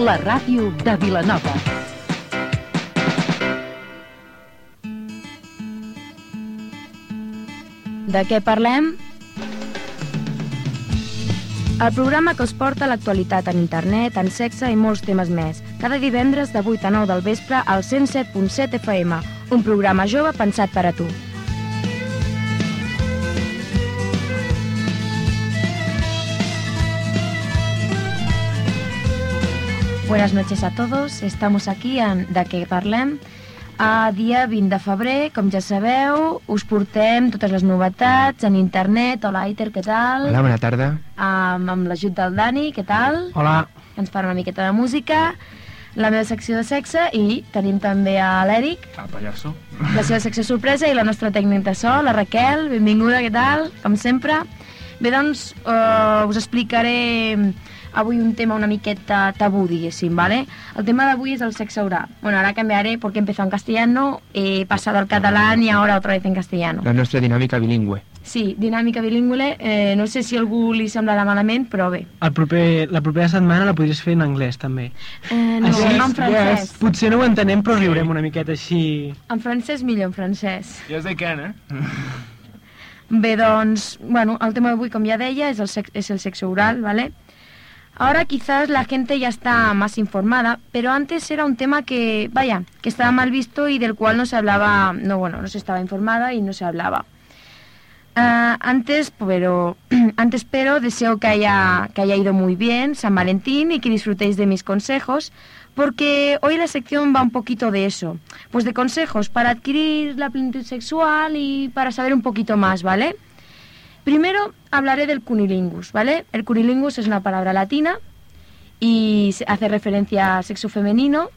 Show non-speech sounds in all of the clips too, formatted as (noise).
la ràdio de Vilanova. De què parlem? El programa que us porta l'actualitat en internet, en sexe i molts temes més. Cada divendres de 8 a 9 del vespre al 107.7 FM. Un programa jove pensat per a tu. Buenas noches a todos. Estamos aquí en De què parlem? A dia 20 de febrer, com ja sabeu, us portem totes les novetats en internet. Hola, Aiter, què tal? Hola, bona tarda. Um, amb l'ajut del Dani, què tal? Hola. Ens farà una miqueta de música. La meva secció de sexe i tenim també a l'Eric, El pallasso. la seva secció sorpresa i la nostra tècnica de so, la Raquel. Benvinguda, què tal? Com sempre. Bé, doncs, uh, us explicaré avui un tema una miqueta tabú, diguéssim, ¿vale? El tema d'avui és el sexe oral. Bueno, ahora cambiaré porque he empezado en castellano, he pasado al catalán y ahora otra vez en castellano. La nostra dinàmica bilingüe. Sí, dinàmica bilingüe, eh, no sé si a algú li semblarà malament, però bé. El proper, la propera setmana la podries fer en anglès, també. Eh, no, Així, en francès. Potser no ho entenem, però riurem una miqueta així... En francès millor, en francès. Yes, they can, eh? Bé, doncs, bueno, el tema d'avui, com ja deia, és el, sex és el sexo oral, ¿vale? Ahora quizás la gente ya está más informada, pero antes era un tema que, vaya, que estaba mal visto y del cual no se hablaba, no, bueno, no se estaba informada y no se hablaba. Ah, antes, pero, (clears throat) antes pero deseo que haya, que haya ido muy bien San Valentín y que disfrutéis de mis consejos, porque hoy la sección va un poquito de eso, pues de consejos para adquirir la plenitud sexual y para saber un poquito más, ¿vale? Primero hablaré del cunilingus, ¿vale? El cunilingus es una palabra latina y hace referencia al sexo femenino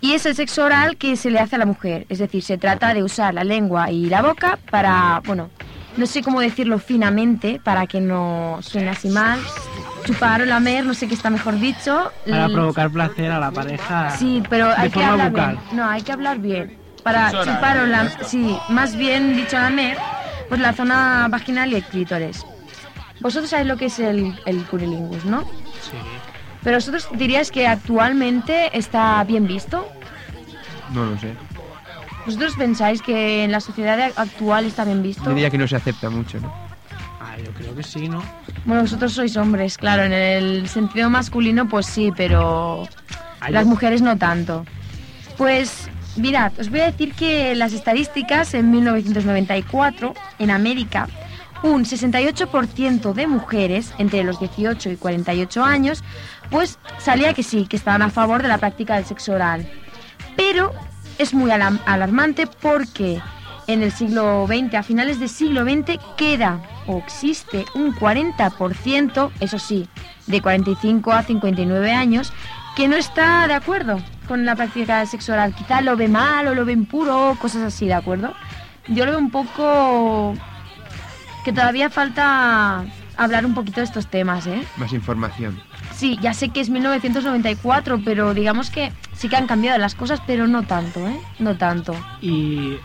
y es el sexo oral que se le hace a la mujer, es decir, se trata de usar la lengua y la boca para, bueno, no sé cómo decirlo finamente para que no suene así mal, chupar o lamer, no sé qué está mejor dicho. Para provocar placer a la pareja Sí, pero hay que hablar bucal. bien. No, hay que hablar bien. Para chupar o la... Sí, más bien dicho lamer, pues la zona vaginal y el clítoris. Vosotros sabéis lo que es el, el cunilingus, ¿no? Sí. Pero vosotros diríais que actualmente está bien visto. No lo sé. ¿Vosotros pensáis que en la sociedad actual está bien visto? Yo diría que no se acepta mucho, ¿no? Ah, yo creo que sí, ¿no? Bueno, vosotros sois hombres, claro, en el sentido masculino pues sí, pero Ay, las mujeres no tanto. Pues mirad, os voy a decir que las estadísticas en 1994 en América, un 68% de mujeres entre los 18 y 48 años, pues salía que sí, que estaban a favor de la práctica del sexo oral. Pero es muy alarmante porque en el siglo XX, a finales del siglo XX, queda o existe un 40%, eso sí, de 45 a 59 años, que no está de acuerdo con la práctica del sexo oral. Quizá lo ve mal o lo ve impuro, cosas así, ¿de acuerdo? Yo lo veo un poco que todavía falta hablar un poquito de estos temas, ¿eh? Más información. Sí, ya sé que es 1994, pero digamos que sí que han cambiado las cosas, pero no tanto, ¿eh? No tanto. Y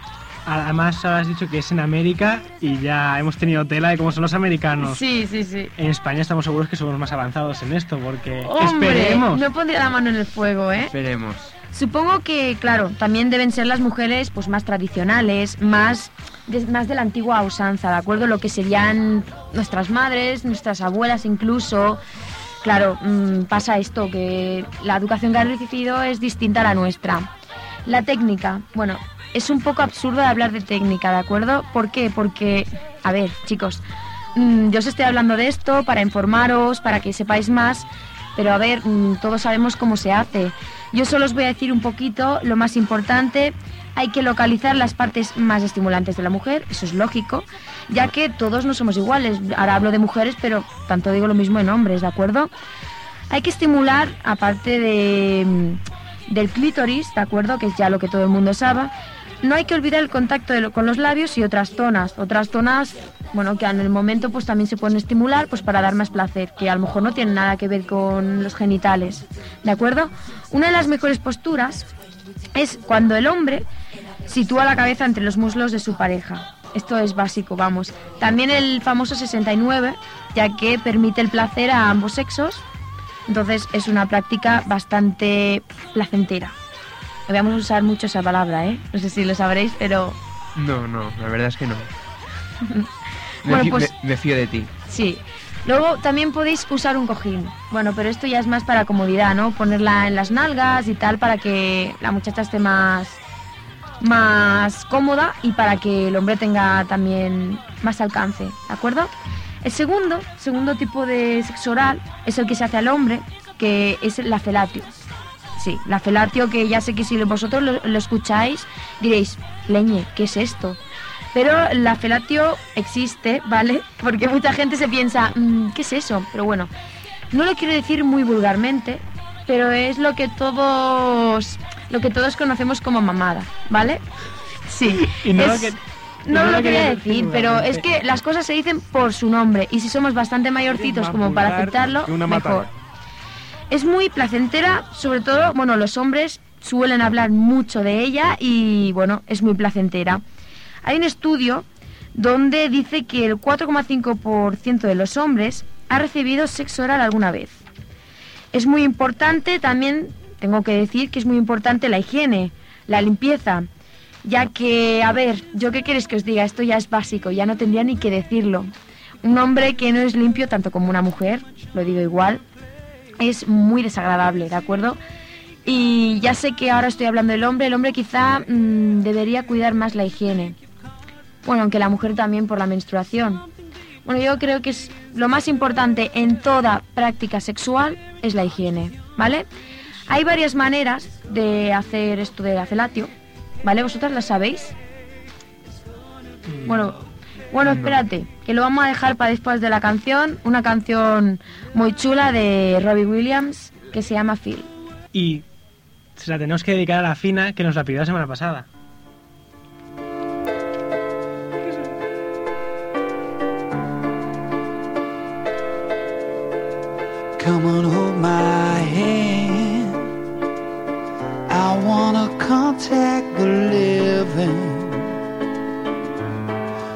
además has dicho que es en América y ya hemos tenido tela de cómo son los americanos. Sí, sí, sí. En España estamos seguros que somos más avanzados en esto, porque Hombre, esperemos. no pondría la mano en el fuego, ¿eh? Esperemos. Supongo que, claro, también deben ser las mujeres pues más tradicionales, más de, más de la antigua usanza, ¿de acuerdo? Lo que serían nuestras madres, nuestras abuelas incluso. Claro, mm, pasa esto, que la educación que han recibido es distinta a la nuestra. La técnica, bueno, es un poco absurdo hablar de técnica, ¿de acuerdo? ¿Por qué? Porque, a ver, chicos, mm, yo os estoy hablando de esto para informaros, para que sepáis más, pero a ver, mm, todos sabemos cómo se hace. Yo solo os voy a decir un poquito lo más importante. Hay que localizar las partes más estimulantes de la mujer, eso es lógico, ya que todos no somos iguales. Ahora hablo de mujeres, pero tanto digo lo mismo en hombres, ¿de acuerdo? Hay que estimular, aparte de, mm, del clítoris, ¿de acuerdo? Que es ya lo que todo el mundo sabe. No hay que olvidar el contacto con los labios y otras zonas. Otras zonas, bueno, que en el momento pues también se pueden estimular pues para dar más placer, que a lo mejor no tienen nada que ver con los genitales. ¿De acuerdo? Una de las mejores posturas es cuando el hombre sitúa la cabeza entre los muslos de su pareja. Esto es básico, vamos. También el famoso 69, ya que permite el placer a ambos sexos. Entonces es una práctica bastante placentera. Vamos a usar mucho esa palabra, ¿eh? No sé si lo sabréis, pero No, no, la verdad es que no. Me, (laughs) Bueno, fí- pues- me- me fío de ti. sí. Luego también podéis usar un cojín. Bueno, pero esto ya es más para comodidad, ¿no? Ponerla en las nalgas y tal para que la muchacha esté más más cómoda y para que el hombre tenga también más alcance, ¿de acuerdo? El segundo, segundo tipo de sexo oral es el que se hace al hombre, que es la felatio. Sí, la felatio que ya sé que si vosotros lo, lo escucháis diréis, leñe, ¿qué es esto? Pero la felatio existe, (laughs) ¿vale? Porque mucha gente se piensa, "Mm, ¿qué es eso? Pero bueno, no lo quiero decir muy vulgarmente, pero es lo que todos lo que todos conocemos como mamada, ¿vale? Sí. Y no lo que- no no lo lo quería decir, pero es que las cosas se dicen por su nombre y si somos bastante mayorcitos como para aceptarlo, mejor. Es muy placentera, sobre todo, bueno, los hombres suelen hablar mucho de ella y bueno, es muy placentera. Hay un estudio donde dice que el 4,5% de los hombres ha recibido sexo oral alguna vez. Es muy importante también, tengo que decir que es muy importante la higiene, la limpieza, ya que, a ver, yo qué queréis que os diga, esto ya es básico, ya no tendría ni que decirlo. Un hombre que no es limpio, tanto como una mujer, lo digo igual, es muy desagradable, ¿de acuerdo? Y ya sé que ahora estoy hablando del hombre, el hombre quizá mm, debería cuidar más la higiene. Bueno, aunque la mujer también por la menstruación. Bueno, yo creo que es lo más importante en toda práctica sexual es la higiene, ¿vale? Hay varias maneras de hacer esto de la felatio, ¿vale? ¿Vosotras las sabéis? Bueno, bueno, espérate, que lo vamos a dejar para después de la canción, una canción muy chula de Robbie Williams que se llama Phil. Y se la tenemos que dedicar a la fina que nos la pidió la semana pasada. Come on, hold my hand. I wanna contact the living.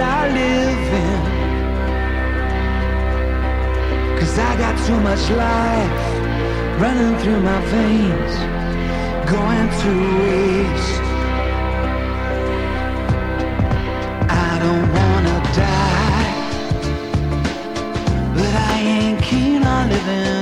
I live in. Cause I got too much life running through my veins, going to waste. I don't wanna die, but I ain't keen on living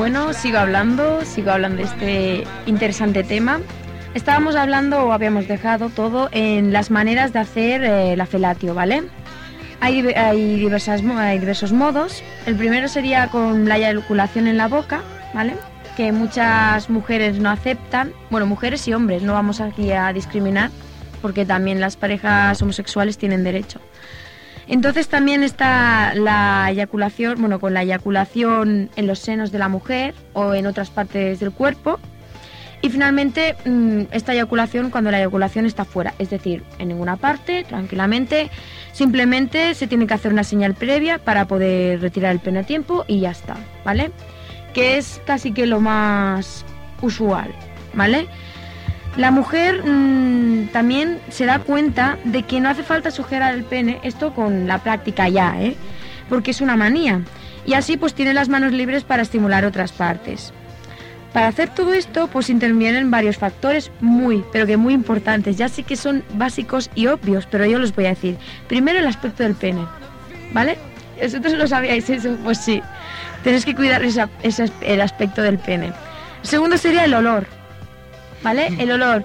Bueno, sigo hablando, sigo hablando de este interesante tema. Estábamos hablando o habíamos dejado todo en las maneras de hacer eh, la felatio, ¿vale? Hay, hay, diversas, hay diversos modos. El primero sería con la eyaculación en la boca, ¿vale? Que muchas mujeres no aceptan. Bueno, mujeres y hombres, no vamos aquí a discriminar, porque también las parejas homosexuales tienen derecho. Entonces también está la eyaculación, bueno, con la eyaculación en los senos de la mujer o en otras partes del cuerpo. Y finalmente mm, esta eyaculación cuando la eyaculación está fuera, es decir, en ninguna parte, tranquilamente, simplemente se tiene que hacer una señal previa para poder retirar el pene a tiempo y ya está, ¿vale? Que es casi que lo más usual, ¿vale? La mujer mm, también se da cuenta de que no hace falta sujetar el pene, esto con la práctica ya, ¿eh? porque es una manía. Y así pues tiene las manos libres para estimular otras partes. Para hacer todo esto pues intervienen varios factores muy, pero que muy importantes. Ya sí que son básicos y obvios, pero yo los voy a decir. Primero el aspecto del pene, ¿vale? ¿Vosotros lo sabíais eso? Pues sí. Tenéis que cuidar esa- ese- el aspecto del pene. Segundo sería el olor, ¿vale? El olor.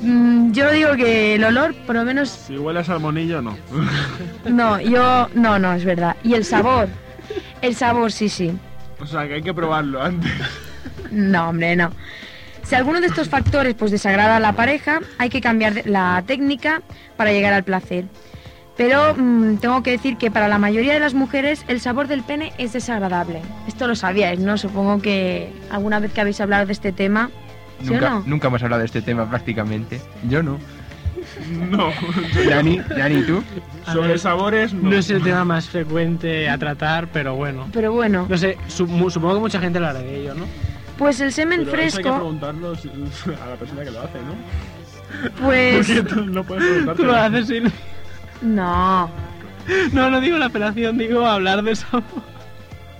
Mm, yo digo que el olor, por lo menos, Si huele a salmonillo, no. (laughs) no, yo, no, no, es verdad. Y el sabor, el sabor, sí, sí. o sea, que hay que probarlo antes. No, hombre, no. Si alguno de estos factores pues desagrada a la pareja, hay que cambiar la técnica para llegar al placer. Pero mm, tengo que decir que para la mayoría de las mujeres el sabor del pene es desagradable. Esto lo sabíais, ¿no? Supongo que alguna vez que habéis hablado de este tema, ¿sí Nunca, no? nunca hemos hablado de este tema prácticamente. Yo no. (laughs) No. Dani, Dani, ¿tú? A Sobre ver, sabores, no. No es el tema más frecuente a tratar, pero bueno. Pero bueno, No sé, supongo que mucha gente hablará de ello, ¿no? pues el semen Pero eso hay que fresco, preguntarlo (laughs) a la persona que lo hace, ¿no? pues Porque tú no puedes preguntarte. Tú lo haces sin... no, No, no digo la operación, digo hablar de eso.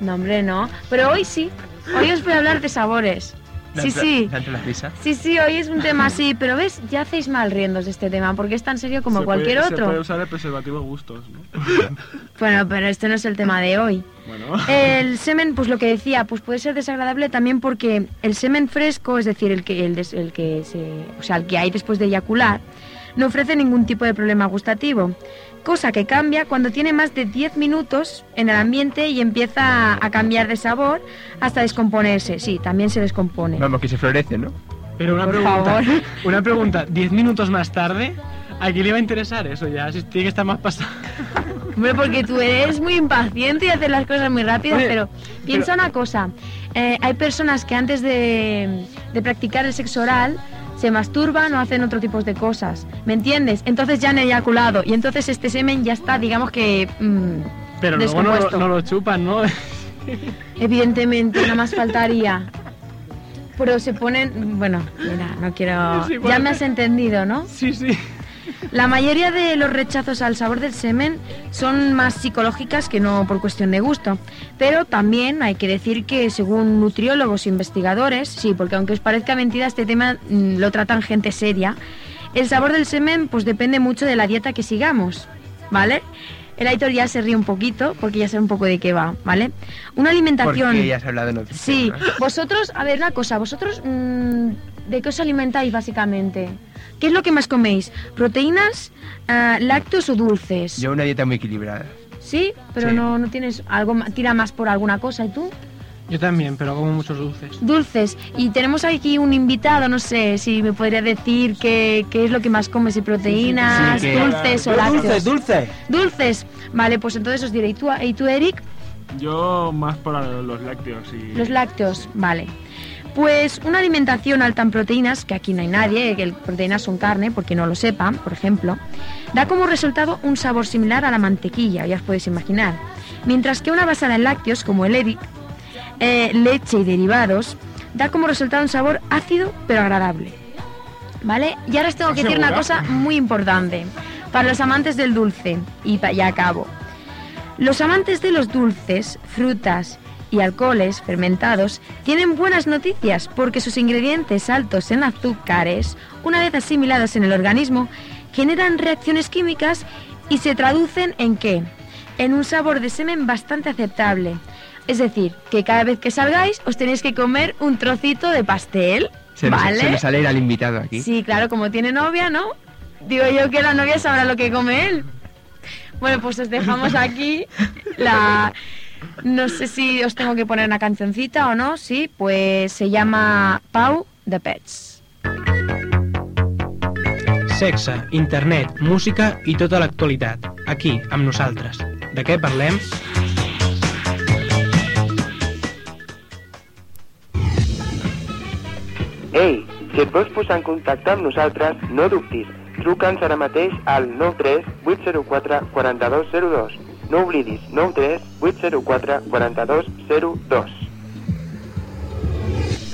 no hombre, no. Pero hoy sí, hoy os voy a hablar de sabores. Sí, sí. lanza la risa. Sí, sí, hoy es un tema así, pero ves, ya hacéis mal riendos de este tema, porque es tan serio como Se cualquier puede- Se puede otro. usar el preservativo gustos, ¿no? (laughs) Bueno, pero este no es el tema de hoy. Bueno. El semen, pues lo que decía, pues puede ser desagradable también porque el semen fresco, es decir, el que, el, des- el que se, o sea, el que hay después de eyacular, no ofrece ningún tipo de problema gustativo, cosa que cambia cuando tiene más de 10 minutos en el ambiente y empieza a cambiar de sabor hasta descomponerse. Sí, también se descompone. Vamos, que se florece, ¿no? Pero una Por pregunta. favor. (laughs) Una pregunta. Diez minutos más tarde, ¿a quién le va a interesar eso ya? Si tiene que estar más pasado. (laughs) Hombre, porque tú eres muy impaciente y haces las cosas muy rápidas, Oye, pero piensa una cosa. eh, hay personas que antes de, de practicar el sexo oral se masturban o hacen otro tipo de cosas. ¿Me entiendes? Entonces ya han eyaculado y entonces este semen ya está, digamos que... mm, Pero luego no, lo- no lo chupan, ¿no? (laughs) Evidentemente, nada más faltaría. Pero se ponen... Bueno, mira, no quiero... Sí, Ya me has entendido, ¿no? sí, sí. La mayoría de los rechazos al sabor del semen son más psicológicas que no por cuestión de gusto. Pero también hay que decir que según nutriólogos e investigadores, sí, porque aunque os parezca mentira, este tema mm, lo tratan gente seria, el sabor del semen pues depende mucho de la dieta que sigamos, ¿vale? El Aitor ya se ríe un poquito porque ya sabe un poco de qué va, ¿vale? Una alimentación... Porque ya otros Sí, vosotros, a ver, una cosa, vosotros, mm, ¿de qué os alimentáis básicamente? ¿Qué es lo que más coméis? ¿Proteínas, ah, lácteos o dulces? Yo una dieta muy equilibrada. Sí, pero Sí. no, no tienes algo, ma- tira más por alguna cosa, ¿y tú? Yo también, pero como muchos dulces. Dulces. Y tenemos aquí un invitado, no sé si me podría decir qué, qué es lo que más comes, si proteínas, Sí, dulces o lácteos. dulce. Dulces. Vale, pues entonces os diré, ¿y tú, y tú Eric? Yo más por los lácteos y... Los lácteos, vale. Pues una alimentación alta en proteínas, que aquí no hay nadie, que el- proteínas son carne, porque no lo sepan, por ejemplo, da como resultado un sabor similar a la mantequilla, ya os podéis imaginar. Mientras que una basada en lácteos, como el Eric, eh, leche y derivados, da como resultado un sabor ácido pero agradable. ¿Vale? Y ahora os tengo que decir una cosa muy importante para los amantes del dulce, y ya acabo. Los amantes de los dulces, frutas y alcoholes fermentados tienen buenas noticias porque sus ingredientes altos en azúcares, una vez asimilados en el organismo, generan reacciones químicas y se traducen en qué? En un sabor de semen bastante aceptable. Es decir, que cada vez que salgáis os tenéis que comer un trocito de pastel, Se nos, ¿vale? se nos al invitado aquí. Sí, claro, como tiene novia, ¿no? Digo yo que la novia sabrá lo que come él. Bueno, pues os dejamos aquí la... (laughs) No sé si os tengo que poner una cancioncita o no, sí, pues se llama Pau de Pets. Sexe, internet, música i tota l'actualitat. Aquí, amb nosaltres. De què parlem? Ei, si et vols posar en contacte amb nosaltres, no dubtis. Truca'ns ara mateix al 93 804 4202. No oblidis, 93 804 4202.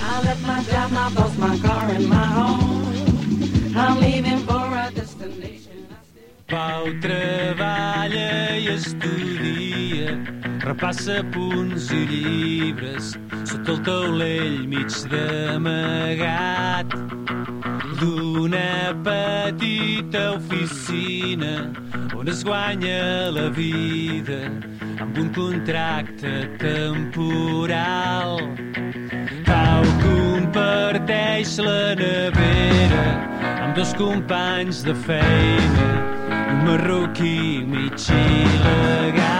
I left my job, my boss, my car, and my home. I'm leaving for a destination. Pau treballa i estudia, repassa punts i llibres, sota el taulell mig d'amagat d'una petita oficina on es guanya la vida amb un contracte temporal. Pau comparteix la nevera amb dos companys de feina, un marroquí mig il·legal.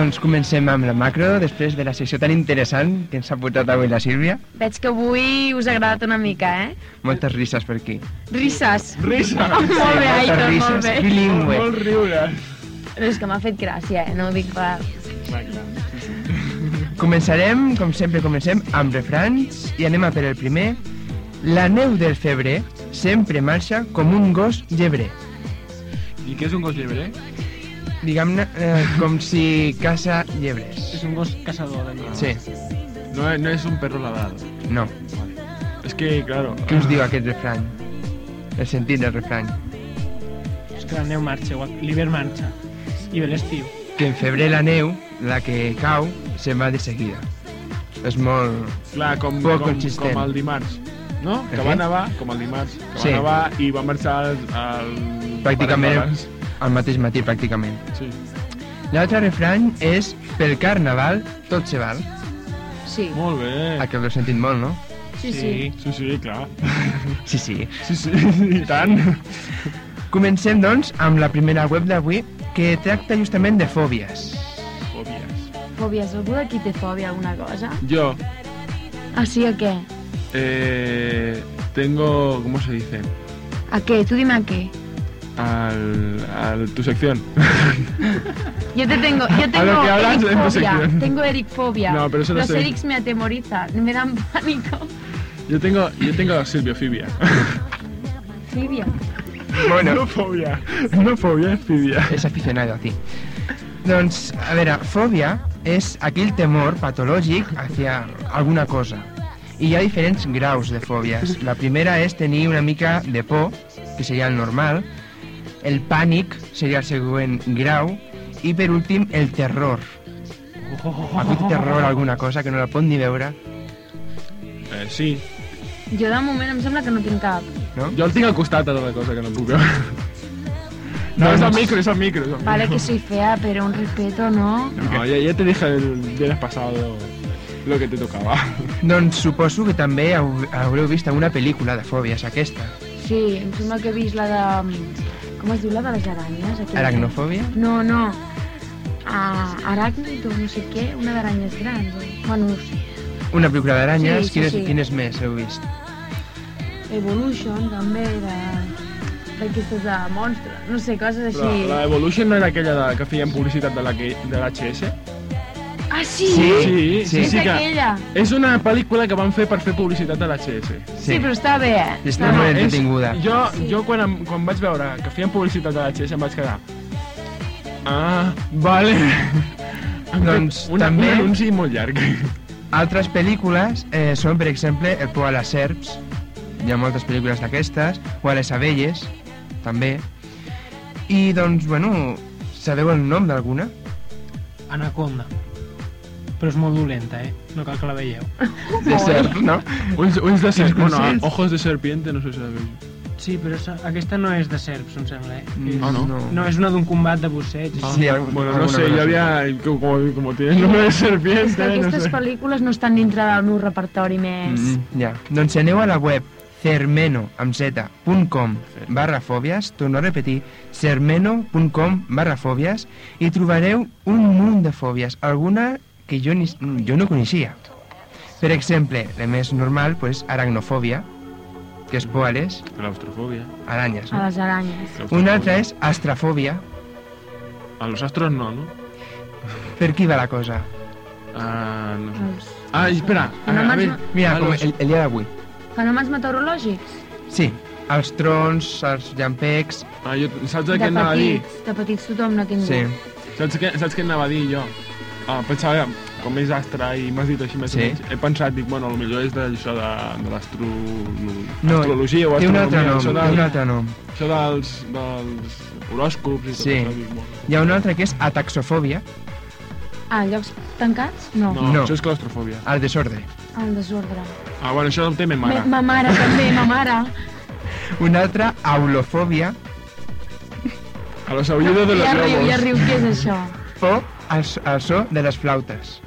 Doncs comencem amb la macro, després de la secció tan interessant que ens ha portat avui la Sílvia. Veig que avui us ha agradat una mica, eh? Moltes risses per aquí. Risses. Risa! (laughs) molt bé, Aitor, molt risses, bé. bilingüe. Molt riures. Però és que m'ha fet gràcia, eh? No ho dic per... Clar, clar. Començarem, com sempre comencem, amb refrans i anem a per el primer. La neu del febrer sempre marxa com un gos llebrer. I què és un gos llebrer? Diguem-ne eh, com si caça llebres. És un gos caçador d'animals. Sí, No, no és un perro ladrado. no. És que, claro... Què us diu aquest refrany? El sentit del refrany. És que la neu marxa, o l'hivern marxa. I ve l'estiu. Que en febrer la neu, la que cau, se'n va de seguida. És molt... Clar, com, Poc com, consistent. com el dimarts. No? Que va nevar, com el dimarts. Que va Sí. nevar i va marxar al... Pràcticament al mateix matí, pràcticament. Sí. L'altre refrany és pel carnaval tot se val. Sí, Molt bé. A que l'heu sentit molt, no? sí, sí. Sí, sí, clar. Sí, sí. Sí, (laughs) sí, i tant. Comencem, doncs, amb la primera web d'avui, que tracta justament de fòbies. Fòbies. Fòbies, algú d'aquí té fòbia a alguna cosa? Yo Ah, sí, a què? eh, tengo, ¿cómo se dice? A què? Tu dime a què. Al, al tu sección. (laughs) Yo te tengo, yo A lo tengo que hablas en tu ericfobia. sección. Tengo ericfobia. No, pero eso no Los sé. erics me atemorizan, me dan pánico. Yo tengo, yo tengo silviofibia. Fibia. Bueno, No fobia. No fobia, es fibia. és aficionado a ti. Doncs, a veure, fòbia és aquell temor patològic hacia alguna cosa. I hi ha diferents graus de fòbies. La primera és tenir una mica de por, que seria el normal. El pànic seria el següent grau. I per últim, el terror. Té terror alguna cosa que no la pot ni veure, Eh, sí. Jo de moment em sembla que no tinc cap. no? Jo el tinc al costat a tota cosa que no puc veure. No, es al micro, es al micro. Al Vale micro. que soy fea, pero un respeto, ¿no? No, ya, ya te dije el viernes pasado lo que te tocaba. Doncs suposo que també hau- haureu vist alguna pel·lícula de fòbies, aquesta. Sí, em sembla que he vist la de... Com es diu la de les aranyes? aquella? Aracnofòbia? No, no. Ah, aràcnido, no sé què, una d'aranyes grans. o- Bueno, no sé. Una pel·lícula d'aranyes, Sí, sí, quines, sí. quines més heu vist? Evolution, també, de d'aquestes de monstres, no sé, coses La, així. la Evolution no era aquella de, que feien publicitat de la de l'HS? Ah, sí? Sí, sí, sí, és sí que... aquella. És una pel·lícula que van fer per fer publicitat de l'HS. Sí. però està bé, eh? Està molt entretinguda. Jo, jo quan, em, quan vaig veure que feien publicitat de l'HS em vaig quedar... Ah, vale. (laughs) Doncs una, també- Un anunci molt llarg. Altres pel·lícules eh, són, per exemple, El por a les serps, hi ha moltes pel·lícules d'aquestes, o a les abelles, també. I doncs, bueno, sabeu el nom d'alguna? Anaconda. Però és molt dolenta, eh? No cal que la veieu. (laughs) De serp, no? Ulls, ulls de serp, bueno, ojos de serpiente, no sé si sabeu. Sí, però aquesta no és de serps, em sembla, eh? Mm, Ah, no? No, és una d'un combat de busseig. Ah, sí, Bueno, no sé, cosa yo així. había, como, como tiene el nombre de És serpiente, que no aquestes sé. pel·lícules no estan dintre del meu repertori més... Mm, ja. Doncs si aneu a la web cermeno amb z.com barra fòbies, torno a repetir, cermeno.com barra fòbies i trobareu un munt de fòbies, alguna que jo, ni, jo no coneixia. Per exemple, la més normal, pues, aracnofòbia, que és por a les Claustrofobia. aranyes. A No? les aranyes. Una altra és astrafòbia. A los astros no, ¿no? Per qui va la cosa? Ah, no sé. Els Ah, espera. A, a Fenòmens ver. Mira, a com el, el dia d'avui. fenòmens meteorològics. Sí, els trons, els llampecs... Ah, jo, saps De què anava a dir? petits, de petits tothom n'ha tingut. Sí. Saps què, saps què anava a dir jo? Ah, pensava, com és astre i m'has dit així més Sí. o menys, he pensat, dic, bueno, potser és d'això de, de l'astro... No, astrologia o té un astronomia, altre nom, això, té un altre nom. això dels, dels horòscops i tot Sí. això. Dic, bueno. Hi ha un altre que és ataxofòbia, Ah, llocs tancats? No. No, No. això és claustrofòbia. el desordre. El desordre. Ah, bueno, això el té ma mare. Me, ma mare, també, ma mare. (laughs) Un altre, aulofòbia, A los aullidos de los Ja riu, lobos. ja riu, què és això? o el, el so de les flautes.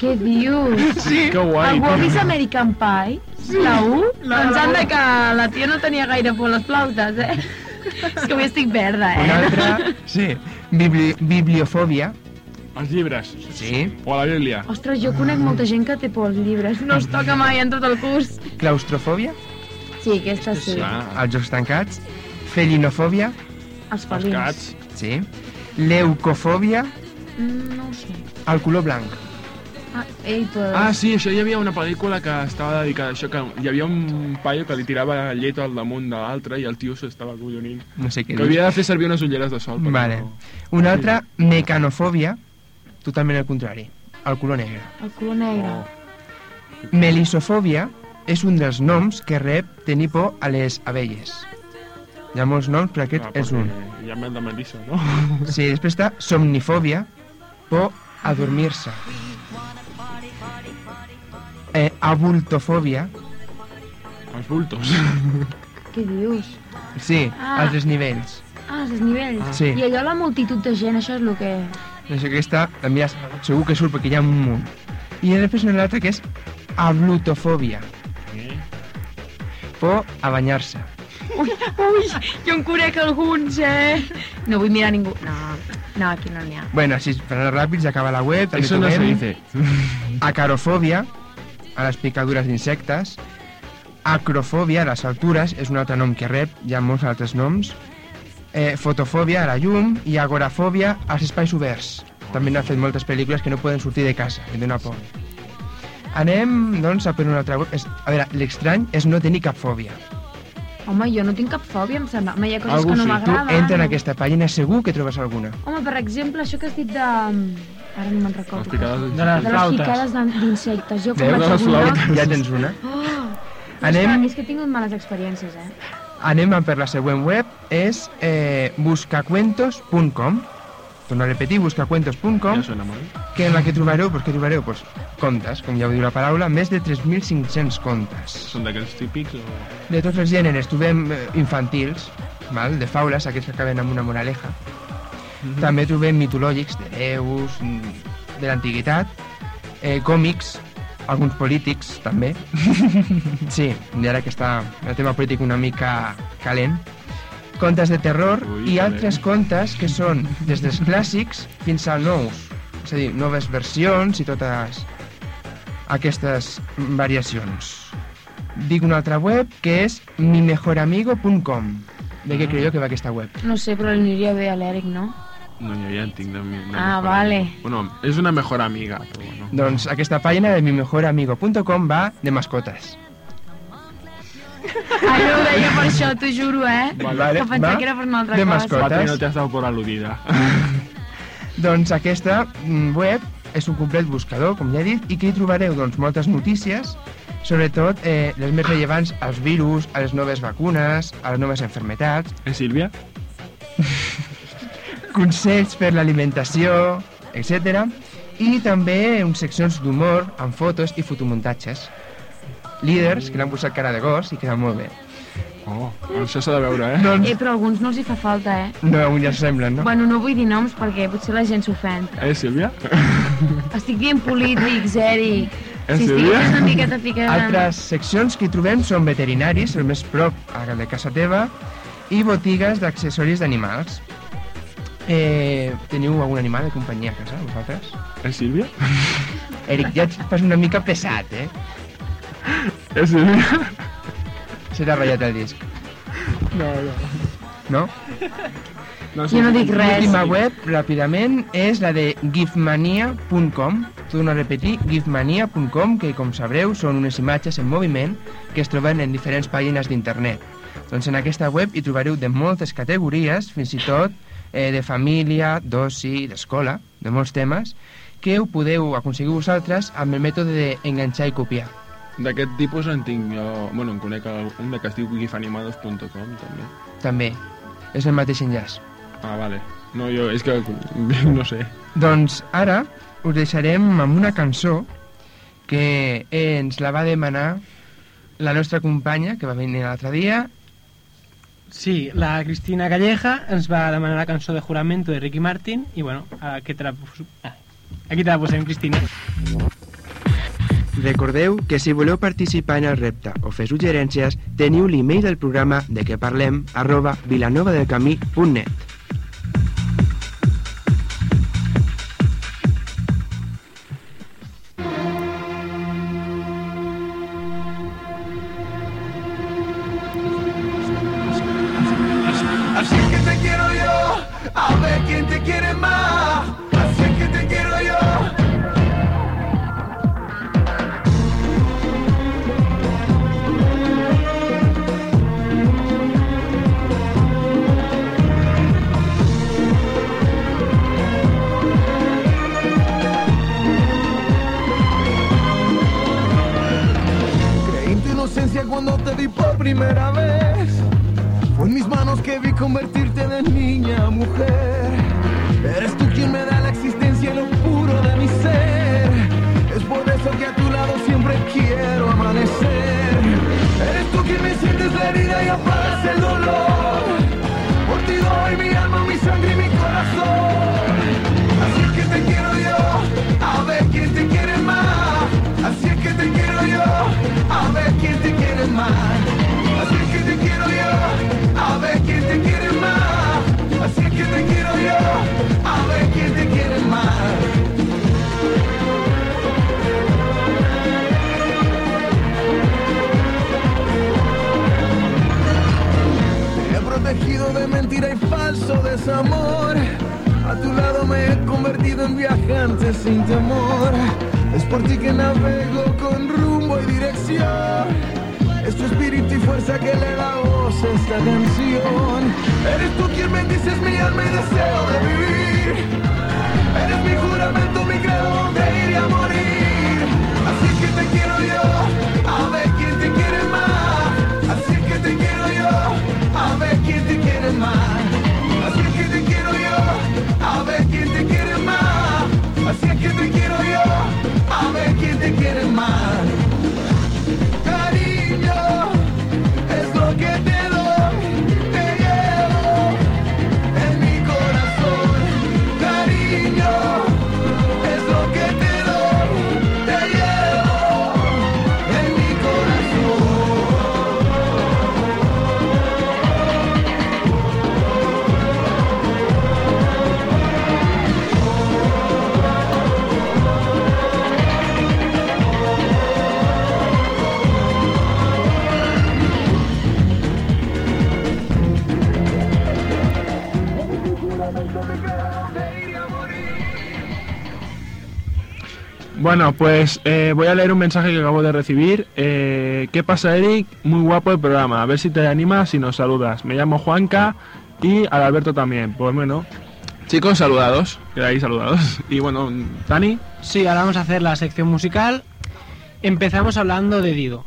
Què dius? (laughs) Sí. Que guai. Algú ha vist American Pie? La 1? La- Em la- que la tia no tenia gaire por les flautes, eh? (laughs) És que avui estic verda, eh? altre, sí, bibli, bibliofòbia, Els llibres. sí, O a la Bíblia. Ostres, jo conec molta gent que té por als llibres. No es toca mai en tot el curs. claustrofòbia, Sí, aquesta sí. Ah, els jocs tancats, felinofòbia, Els els felins. cats. sí, leucofòbia, Mm, no ho sé. el color blanc. Ah, ei, però... Ah, sí, això hi havia una pel·lícula que estava dedicada a això, que hi havia un paio que li tirava llet al damunt de l'altre i el tio s'estava collonint. No sé què Que dius. havia de fer servir unes ulleres de sol. Vale. No... Un altre, mecanofòbia, totalment el contrari, el color negre. El color negre. Oh. Melisofòbia és un dels noms que rep tenir por a les abelles. Hi ha molts noms, però aquest Ah, és un. Ja m'han de Melissa, no? Sí, després està somnifòbia, por a dormir-se. Eh, abultofòbia, Els bultos. (laughs) Què dius? sí, Ah. als desnivells. Ah, els desnivells. Sí. I allò la multitud de gent, això és el que... No sé, aquesta, la mira, segur que surt perquè hi ha un munt. I després una altra que és ablutofòbia, por a banyar-se. Ui, jo en conec alguns, eh? No vull mirar ningú. No, no, aquí no n'hi ha. Bueno, per anar ràpids, acaba la web, també Eso no se dice. (laughs) acarofòbia, a les picadures d'insectes, acrofòbia, a les altures, és un altre nom que rep, hi ha molts altres noms, eh, fotofòbia, a la llum, i agorafòbia, als espais oberts. També n'ha fet moltes pel·lícules que no poden sortir de casa, que dona por. Anem, doncs, a per una altra web. És, a veure, l'estrany és no tenir cap fòbia. Home, jo no tinc cap fòbia, em sembla. Home, hi ha coses Algú que no sí, tu m'agraden. entra en aquesta pàgina, segur que trobes alguna. Home, per exemple, això que has dit de... Ara no me'n recordo. Les picades De les De les flautes. picades d'in- d'insectes. Jo quan Veus? vaig les a una... flautes. Ja tens una. Oh, Anem- Anem... És que he tingut males experiències, eh? Anem per la següent web, és eh, buscacuentos.com. Torno a repetir, buscacuentos.com, Ja que en la que trobareu, pues, què trobareu? Pues, contes, com ja ho diu la paraula, més de 3.500 contes. Són d'aquells típics o... De tots els gèneres trobem eh, infantils, val? de faules, aquests que acaben amb una moraleja. També trobem mitològics, de déus, mm, de l'antiguitat, eh, còmics, alguns polítics, també. (laughs) sí, i ara que està el tema polític una mica calent. Contes de terror Ui, i altres contes que són des dels clàssics fins als nous. És a dir, noves versions i totes aquestes variacions. Dic una altra web que és mimejoramigo.com. De què creieu que va aquesta web? No sé, però aniria bé a l'Eric, no? No, jo ja entenc de mi. de Ah, vale. amiga. Bueno, és una mejor amiga, però bueno. Doncs aquesta pàgina de mimejoramigo.com va de mascotes. Ai, no ho deia per això, t'ho juro, eh? Vale, que pensava va que era per una altra de cosa. mascota. Patri, no te has dado por aludida. (laughs) Doncs aquesta mm, web és un complet buscador, com ja he dit, i que hi trobareu doncs, moltes notícies sobretot eh, les més rellevants als virus, a les noves vacunes, a les noves enfermetats, Eh, Sílvia? (laughs) consells per l'alimentació, etc. I també uns seccions d'humor amb fotos i fotomuntatges. Líders, que l'han posat cara de gos i queda molt bé. Oh, això s'ha de veure, eh? Doncs, Eh, però a alguns no els hi fa falta, eh? no, ja semblen, no? Bueno, no vull dir noms perquè potser la gent s'ofèn. Eh, Sílvia? Estic dient polítics, Eric. Eh, Si Sílvia? una miqueta ficada... Altres seccions que hi trobem són veterinaris, el més prop a de casa teva, i botigues d'accessoris d'animals. Eh, teniu algun animal de companyia a casa, vosaltres? Eh, Sílvia? Eric, ja et fas una mica pesat, eh? Eh, Sílvia? Se t'ha ratllat el disc, No, no. no? no Jo no dic res. L'última web, ràpidament, és la de gifmania.com. Torno a repetir, gifmania.com, que com sabreu són unes imatges en moviment que es troben en diferents pàgines d'internet. Doncs en aquesta web hi trobareu de moltes categories, fins i tot eh, de família, d'oci, d'escola, de molts temes, que ho podeu aconseguir vosaltres amb el mètode d'enganxar i copiar. D'aquest tipus en tinc jo... Bueno, en conec un que es diu gifanimados.com, també. També. És el mateix enllaç. Ah, vale. No, jo, és que... (laughs) No sé. Doncs ara us deixarem amb una cançó que ens la va demanar la nostra companya, que va venir l'altre dia. Sí, la Cristina Calleja ens va demanar la cançó de Juramento de Ricky Martin i bueno, aquí te la, ah, aquí te la posem, Cristina. Recordeu que si voleu participar en el repte o fer suggerències, teniu l'email del programa de què parlem arroba vilanovadelcamí.net. the sail every Bueno, pues eh, voy a leer un mensaje que acabo de recibir. Eh, ¿Qué pasa, Eric? Muy guapo el programa. A ver si te animas y nos saludas. Me llamo Juanca y al Alberto también. Pues bueno, chicos, saludados. Quedáis saludados. (laughs) Y bueno, Dani, Sí, ahora vamos a hacer la sección musical Empezamos hablando de Dido.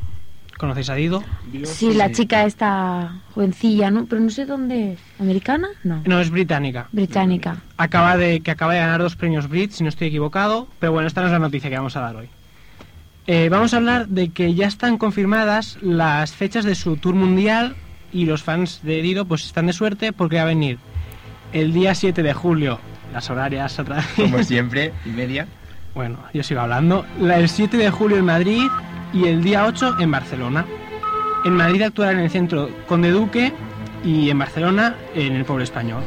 ¿Conocéis a Dido? Sí, la chica esta jovencilla, ¿no? Pero no sé dónde es. ¿Americana? No. No, es británica. Británica. Acaba de, que acaba de ganar dos premios Brit, si no estoy equivocado. Pero bueno, esta no es la noticia que vamos a dar hoy. Eh, vamos a hablar de que ya están confirmadas las fechas de su tour mundial y los fans de Dido pues están de suerte porque va a venir el día 7 de julio, las horarias otra vez. Como siempre, y media. Bueno, yo sigo hablando. La- el 7 de julio en Madrid y el día 8 en Barcelona. En Madrid actuará en el centro Conde Duque y en Barcelona en el Pueblo Español.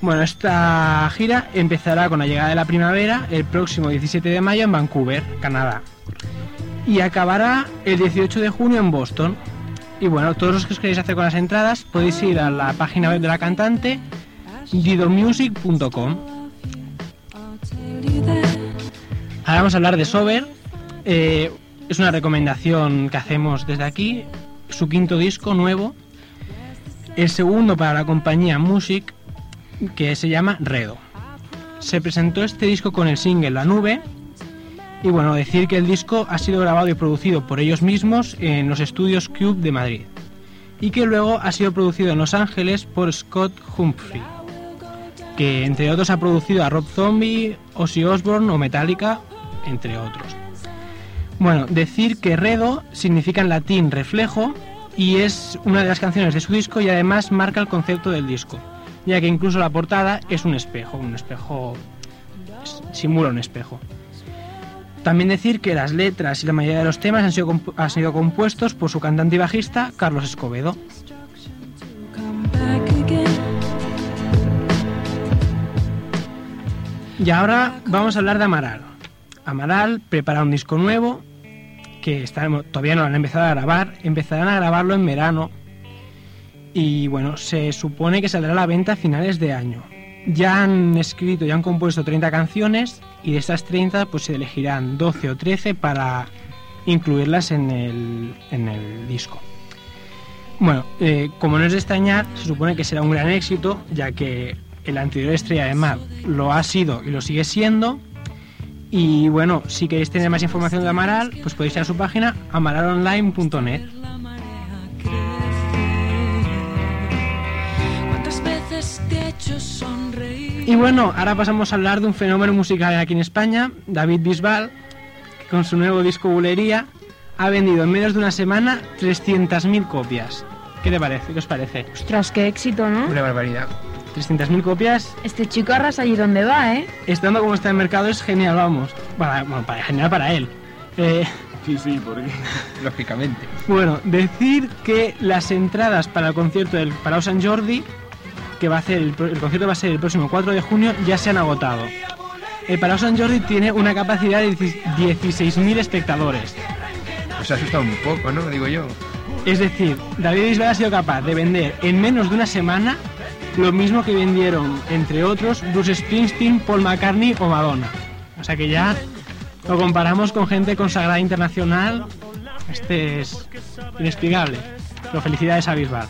Bueno, esta gira empezará con la llegada de la primavera el próximo 17 de mayo en Vancouver, Canadá. Y acabará el 18 de junio en Boston. Y bueno, todos los que os queréis hacer con las entradas podéis ir a la página web de la cantante didomusic.com. Ahora vamos a hablar de Sober. Eh, es una recomendación que hacemos desde aquí. Su quinto disco nuevo. El segundo para la compañía Music, que se llama Redo. Se presentó este disco con el single La Nube. Y bueno, decir que el disco ha sido grabado y producido por ellos mismos en los estudios Cube de Madrid. Y que luego ha sido producido en Los Ángeles por Scott Humphrey que entre otros ha producido a Rob Zombie, Ozzy Osbourne o Metallica, entre otros. Bueno, decir que Redo significa en latín reflejo y es una de las canciones de su disco y además marca el concepto del disco, ya que incluso la portada es un espejo, un espejo simula un espejo. También decir que las letras y la mayoría de los temas han sido, han sido compuestos por su cantante y bajista Carlos Escobedo. Y ahora vamos a hablar de Amaral. Amaral prepara un disco nuevo que todavía no lo han empezado a grabar. Empezarán a grabarlo en verano. Y bueno, se supone que saldrá a la venta a finales de año. Ya han escrito, ya han compuesto 30 canciones y de estas 30 pues se elegirán 12 o 13 para incluirlas en el, en el disco. Bueno, eh, como no es de extrañar, se supone que será un gran éxito, ya que el anterior Estrella de Mar lo ha sido y lo sigue siendo. Y bueno, si queréis tener más información de Amaral, pues podéis ir a su página amaralonline.net. Y bueno, ahora pasamos a hablar de un fenómeno musical aquí en España, David Bisbal, que con su nuevo disco Bulería ha vendido en menos de una semana 300.000 copias. ¿Qué te parece? ¿Qué os parece? Ostras, qué éxito, ¿no? Una barbaridad. 300.000 copias, Este chico arrasa allí donde va, ¿eh? estando como está el mercado, es genial, vamos. Para, bueno, para, genial para él. Eh, Sí, sí, porque... (laughs) Lógicamente. Bueno, decir que las entradas para el concierto del Palau Sant Jordi, que va a hacer el, concierto va a ser el próximo 4 de junio, ya se han agotado. El Palau Sant Jordi tiene una capacidad de 16.000 espectadores. Os ha asustado un poco, ¿no? Digo yo. Es decir, David Bisbal ha sido capaz de vender en menos de una semana lo mismo que vendieron, entre otros, Bruce Springsteen, Paul McCartney o Madonna. O sea que ya lo comparamos con gente consagrada internacional. Este es inexplicable. Pero felicidades a Bisbal.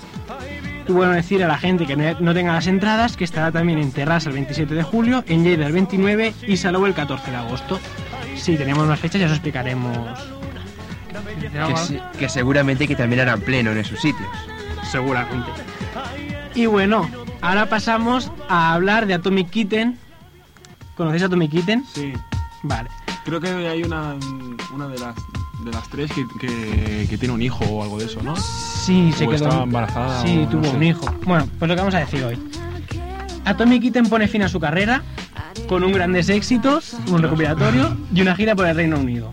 Y bueno, decir a la gente que no no tenga las entradas que estará también en Terrassa el 27 de julio, en Lleida el 29 y Salou el 14 de agosto. Si tenemos más fechas ya os explicaremos. Que, se- que seguramente que también harán pleno en esos sitios. Seguramente. Y bueno, ahora pasamos a hablar de Atomic Kitten. ¿Conocéis a Atomic Kitten? Sí. Vale. Creo que hay una, una de las de las tres que, que, que tiene un hijo o algo de eso, ¿no? Sí, se quedó. estaba embarazada Sí, o no tuvo sé. un hijo. Bueno, pues lo que vamos a decir hoy. Atomic Kitten pone fin a su carrera con un grandes éxitos, un recopilatorio y una gira por el Reino Unido.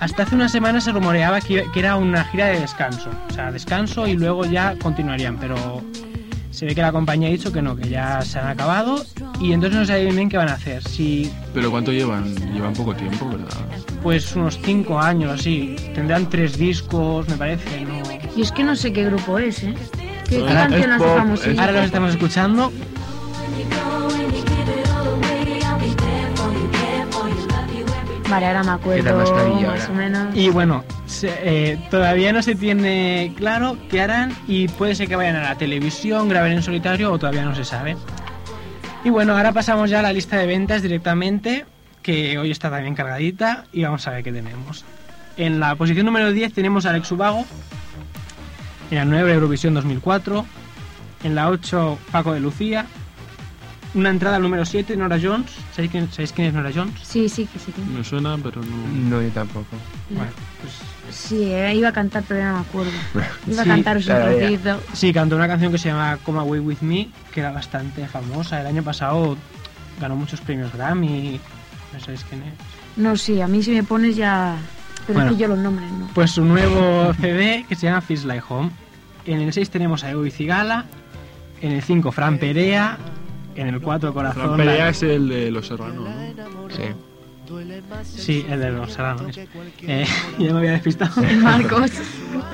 Hasta hace una semana se rumoreaba que, que era una gira de descanso. O sea, descanso y luego ya continuarían, pero se ve que la compañía ha dicho que no, que ya se han acabado y entonces no sabe bien qué van a hacer. Si Pero ¿cuánto llevan? Llevan poco tiempo, ¿verdad? pues unos 5 años así, tendrán tres discos, me parece, ¿no? Y es que no sé qué grupo es, ¿eh? ¿Qué, qué Es canción? Ahora los estamos escuchando. Vale, ahora me acuerdo más clarilla más ahora. o menos. Y bueno, se- eh, todavía no se tiene claro qué harán y puede ser que vayan a la televisión, graben en solitario o todavía no se sabe. Y bueno, ahora pasamos ya a la lista de ventas directamente. que hoy está también cargadita y vamos a ver qué tenemos. En la posición número 10 tenemos a Alex Ubago. En la 9 Eurovisión 2004. En la 8 Paco de Lucía. Una entrada al número 7 Nora Jones. ¿Sabéis quién, ¿sabéis quién es Nora Jones? Sí, sí, que sí. que- Me suena, pero no. No, yo tampoco. Bueno, pues Sí, eh, iba a cantar, pero no me acuerdo. (laughs) Iba a Sí, cantaros un claro, ya. trocito. Sí, cantó una canción que se llama Come Away With Me, que era bastante famosa. El año pasado ganó muchos premios Grammy. ¿No sabéis quién es? No, sí, a mí si me pones ya... Pero Bueno. es que yo los nombres no. Pues su nuevo (laughs) CD que se llama Feels Like Home. En el 6 tenemos a Evo y Cigala. En el 5 Fran Perea. En el 4 Corazón. Fran Perea es el de Los Serranos, ¿no? Sí. Sí, el de los Serranos. Eh, (laughs) ya me había despistado. Marcos. (laughs)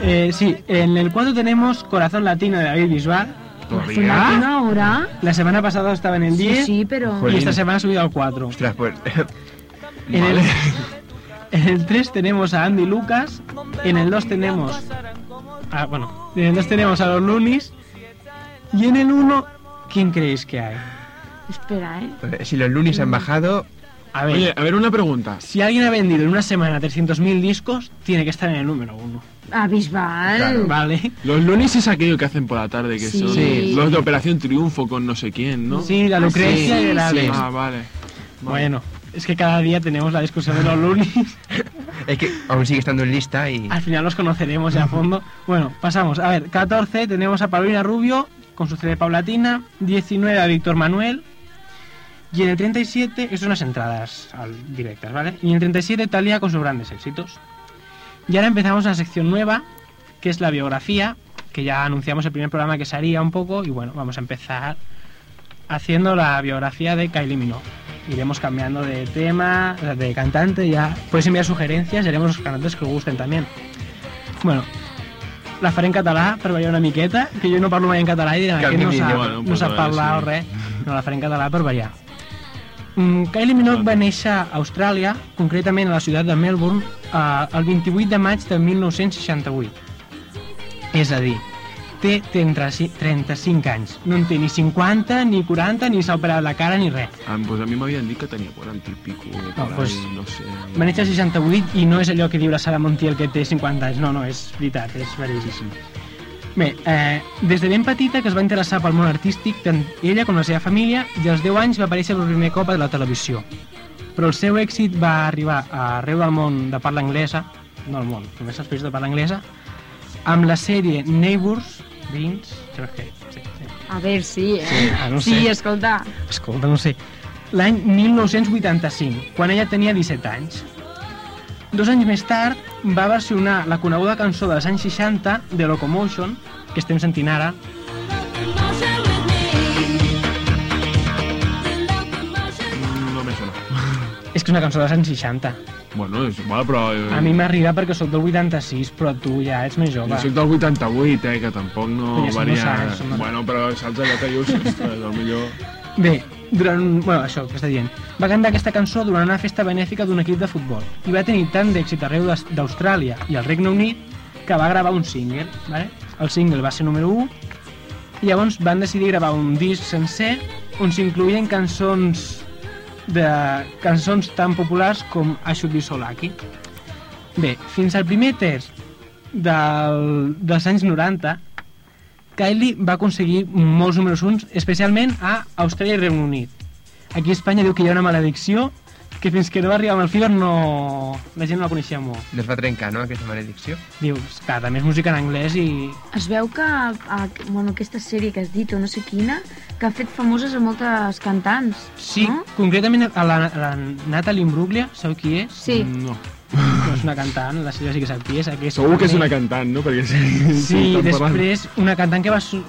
Eh, sí, en el 4 tenemos Corazón Latino de David Bisbal. ¿Fue latino ahora? La semana pasada estaba en el Sí, 10 sí, pero... y esta semana ha subido al 4. Ostras, pues... (laughs) En el, en el 3 tenemos a Andy Lucas. En el 2 tenemos. Ah, bueno. En el 2 tenemos a los Lunis. Y en el 1, ¿quién creéis que hay? Espera, ¿eh? si los lunes han bajado, A ver, Oye, a ver, una pregunta. si alguien ha vendido en una semana 300.000 discos, tiene que estar en el número 1. A Bisbal. Claro. ¿Vale? Los lunes es aquello que hacen por la tarde, que Sí. son Sí. los de Operación Triunfo con no sé quién, ¿no? Sí, la Ah, Lucrecia sí, y el sí. Alex. Ah, vale. Bueno, es que cada día tenemos la discusión de los Lunis. (laughs) es que aún sigue estando en lista y... Al final los conoceremos ya a fondo. Bueno, pasamos. A ver, 14 tenemos a Paulina Rubio con su CD Paulatina. 19 a Víctor Manuel. Y en el 37, esto son las entradas directas, ¿vale? Y en el 37 Talia con sus grandes éxitos. Y ahora empezamos una sección nueva, que es la biografía, que ya anunciamos el primer programa que se haría un poco. Y bueno, vamos a empezar haciendo la biografía de Kylie Minogue. Iremos cambiando de tema, de cantante, ya puedes enviar sugerencias y haremos los cantantes que os gusten también. Bueno, la faré en català per variar una miqueta, que jo no parlo mai en català i diran Que que no sap, bueno, no sap parlar o veure res. No, la faré en català per variar. Mm, Kylie Minogue va néixer a Austràlia, concretament a la ciutat de Melbourne, eh, el 28 de maig de 1968. És a dir, té 35 35 anys. No en té ni 50, ni 40, ni s'ha operat la cara, ni res. Ah, pues a mi m'havien dit que tenia 40 i pico. por ahí, pues, no sé. Va néixer al 68 i no és allò que diu la Sara Montiel que té 50 anys. No, no, és veritat, és veríssim. Bé, eh, des de ben petita que es va interessar pel món artístic, tant ella com la seva família, i als 10 anys va aparèixer per primer cop a la televisió. Però el seu èxit va arribar arreu del món de parla anglesa, no al món, només als països de parla anglesa, amb la sèrie Neighbours, Veïns, sabeu què? Sí, sí. A ver, sí, eh? Sí, ah, no sí, sé. escolta. Escolta, no sé. L'any 1985, quan ella tenia 17 anys. Dos anys més tard va versionar la coneguda cançó dels anys 60 de Locomotion, que estem sentint ara, és que és una cançó dels anys 60. Bueno, és igual, però... eh, A mi m'arriba perquè sóc del 86, però tu ja ets més jove. Jo soc del 88, eh, que tampoc no ja varia... anys, són- Bueno, però saps allò que dius? Ostres, millor... Bé, durant... Bueno, això que està dient. Va cantar aquesta cançó durant una festa benèfica d'un equip de futbol i va tenir tant d'èxit arreu d'Austràlia i el Regne Unit que va gravar un single, ¿vale? El single va ser número 1 i llavors van decidir gravar un disc sencer on s'incluïen cançons de cançons tan populars com I Should Be So Lucky. Bé, fins al primer terç del, dels anys 90 Kylie va aconseguir molts números uns, especialment a Austràlia i Regne Unit. Aquí a Espanya diu que hi ha una maledicció que fins que no va arribar amb el Fever no... la gent no la coneixia molt. No es va trencar, no, aquesta maledicció? Dius, clar, també és música en anglès i... Es veu que a, bueno, aquesta sèrie que has dit, o no sé quina, que ha fet famoses a moltes cantants, Sí, no? concretament a la, a la Natalie Imbruglia, sabeu qui és? Sí. No. No és una cantant, la Sílvia sí que sap qui és. Aquesta Segur que és una cantant, no? Perquè sí, Sí, estan parlant. després una cantant que va... Su...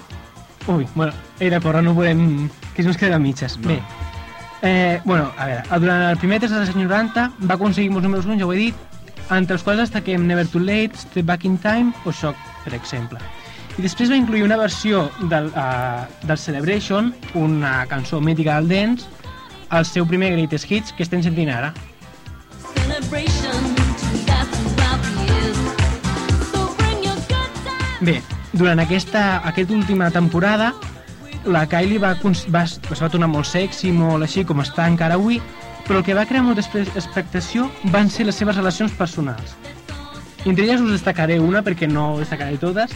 Ui, bueno, era porra, no podem... que ens quedem a mitges. No. Bé, eh, bueno, a veure, durant el primer tres dels anys 90 va aconseguir molts números 1, ja ho he dit, entre els quals destaquem Never Too Late, Step Back in Time o Shock, per exemple. I després va incluir una versió del, uh, del Celebration, una cançó mítica del dance, al seu primer Greatest Hits, que estem sentint ara. Bé, durant aquesta, aquesta última temporada, la Kylie va, va, es va tornar molt sexy, molt així com està encara avui, però el que va crear molta expectació van ser les seves relacions personals. Entre elles us destacaré una, perquè no destacaré totes.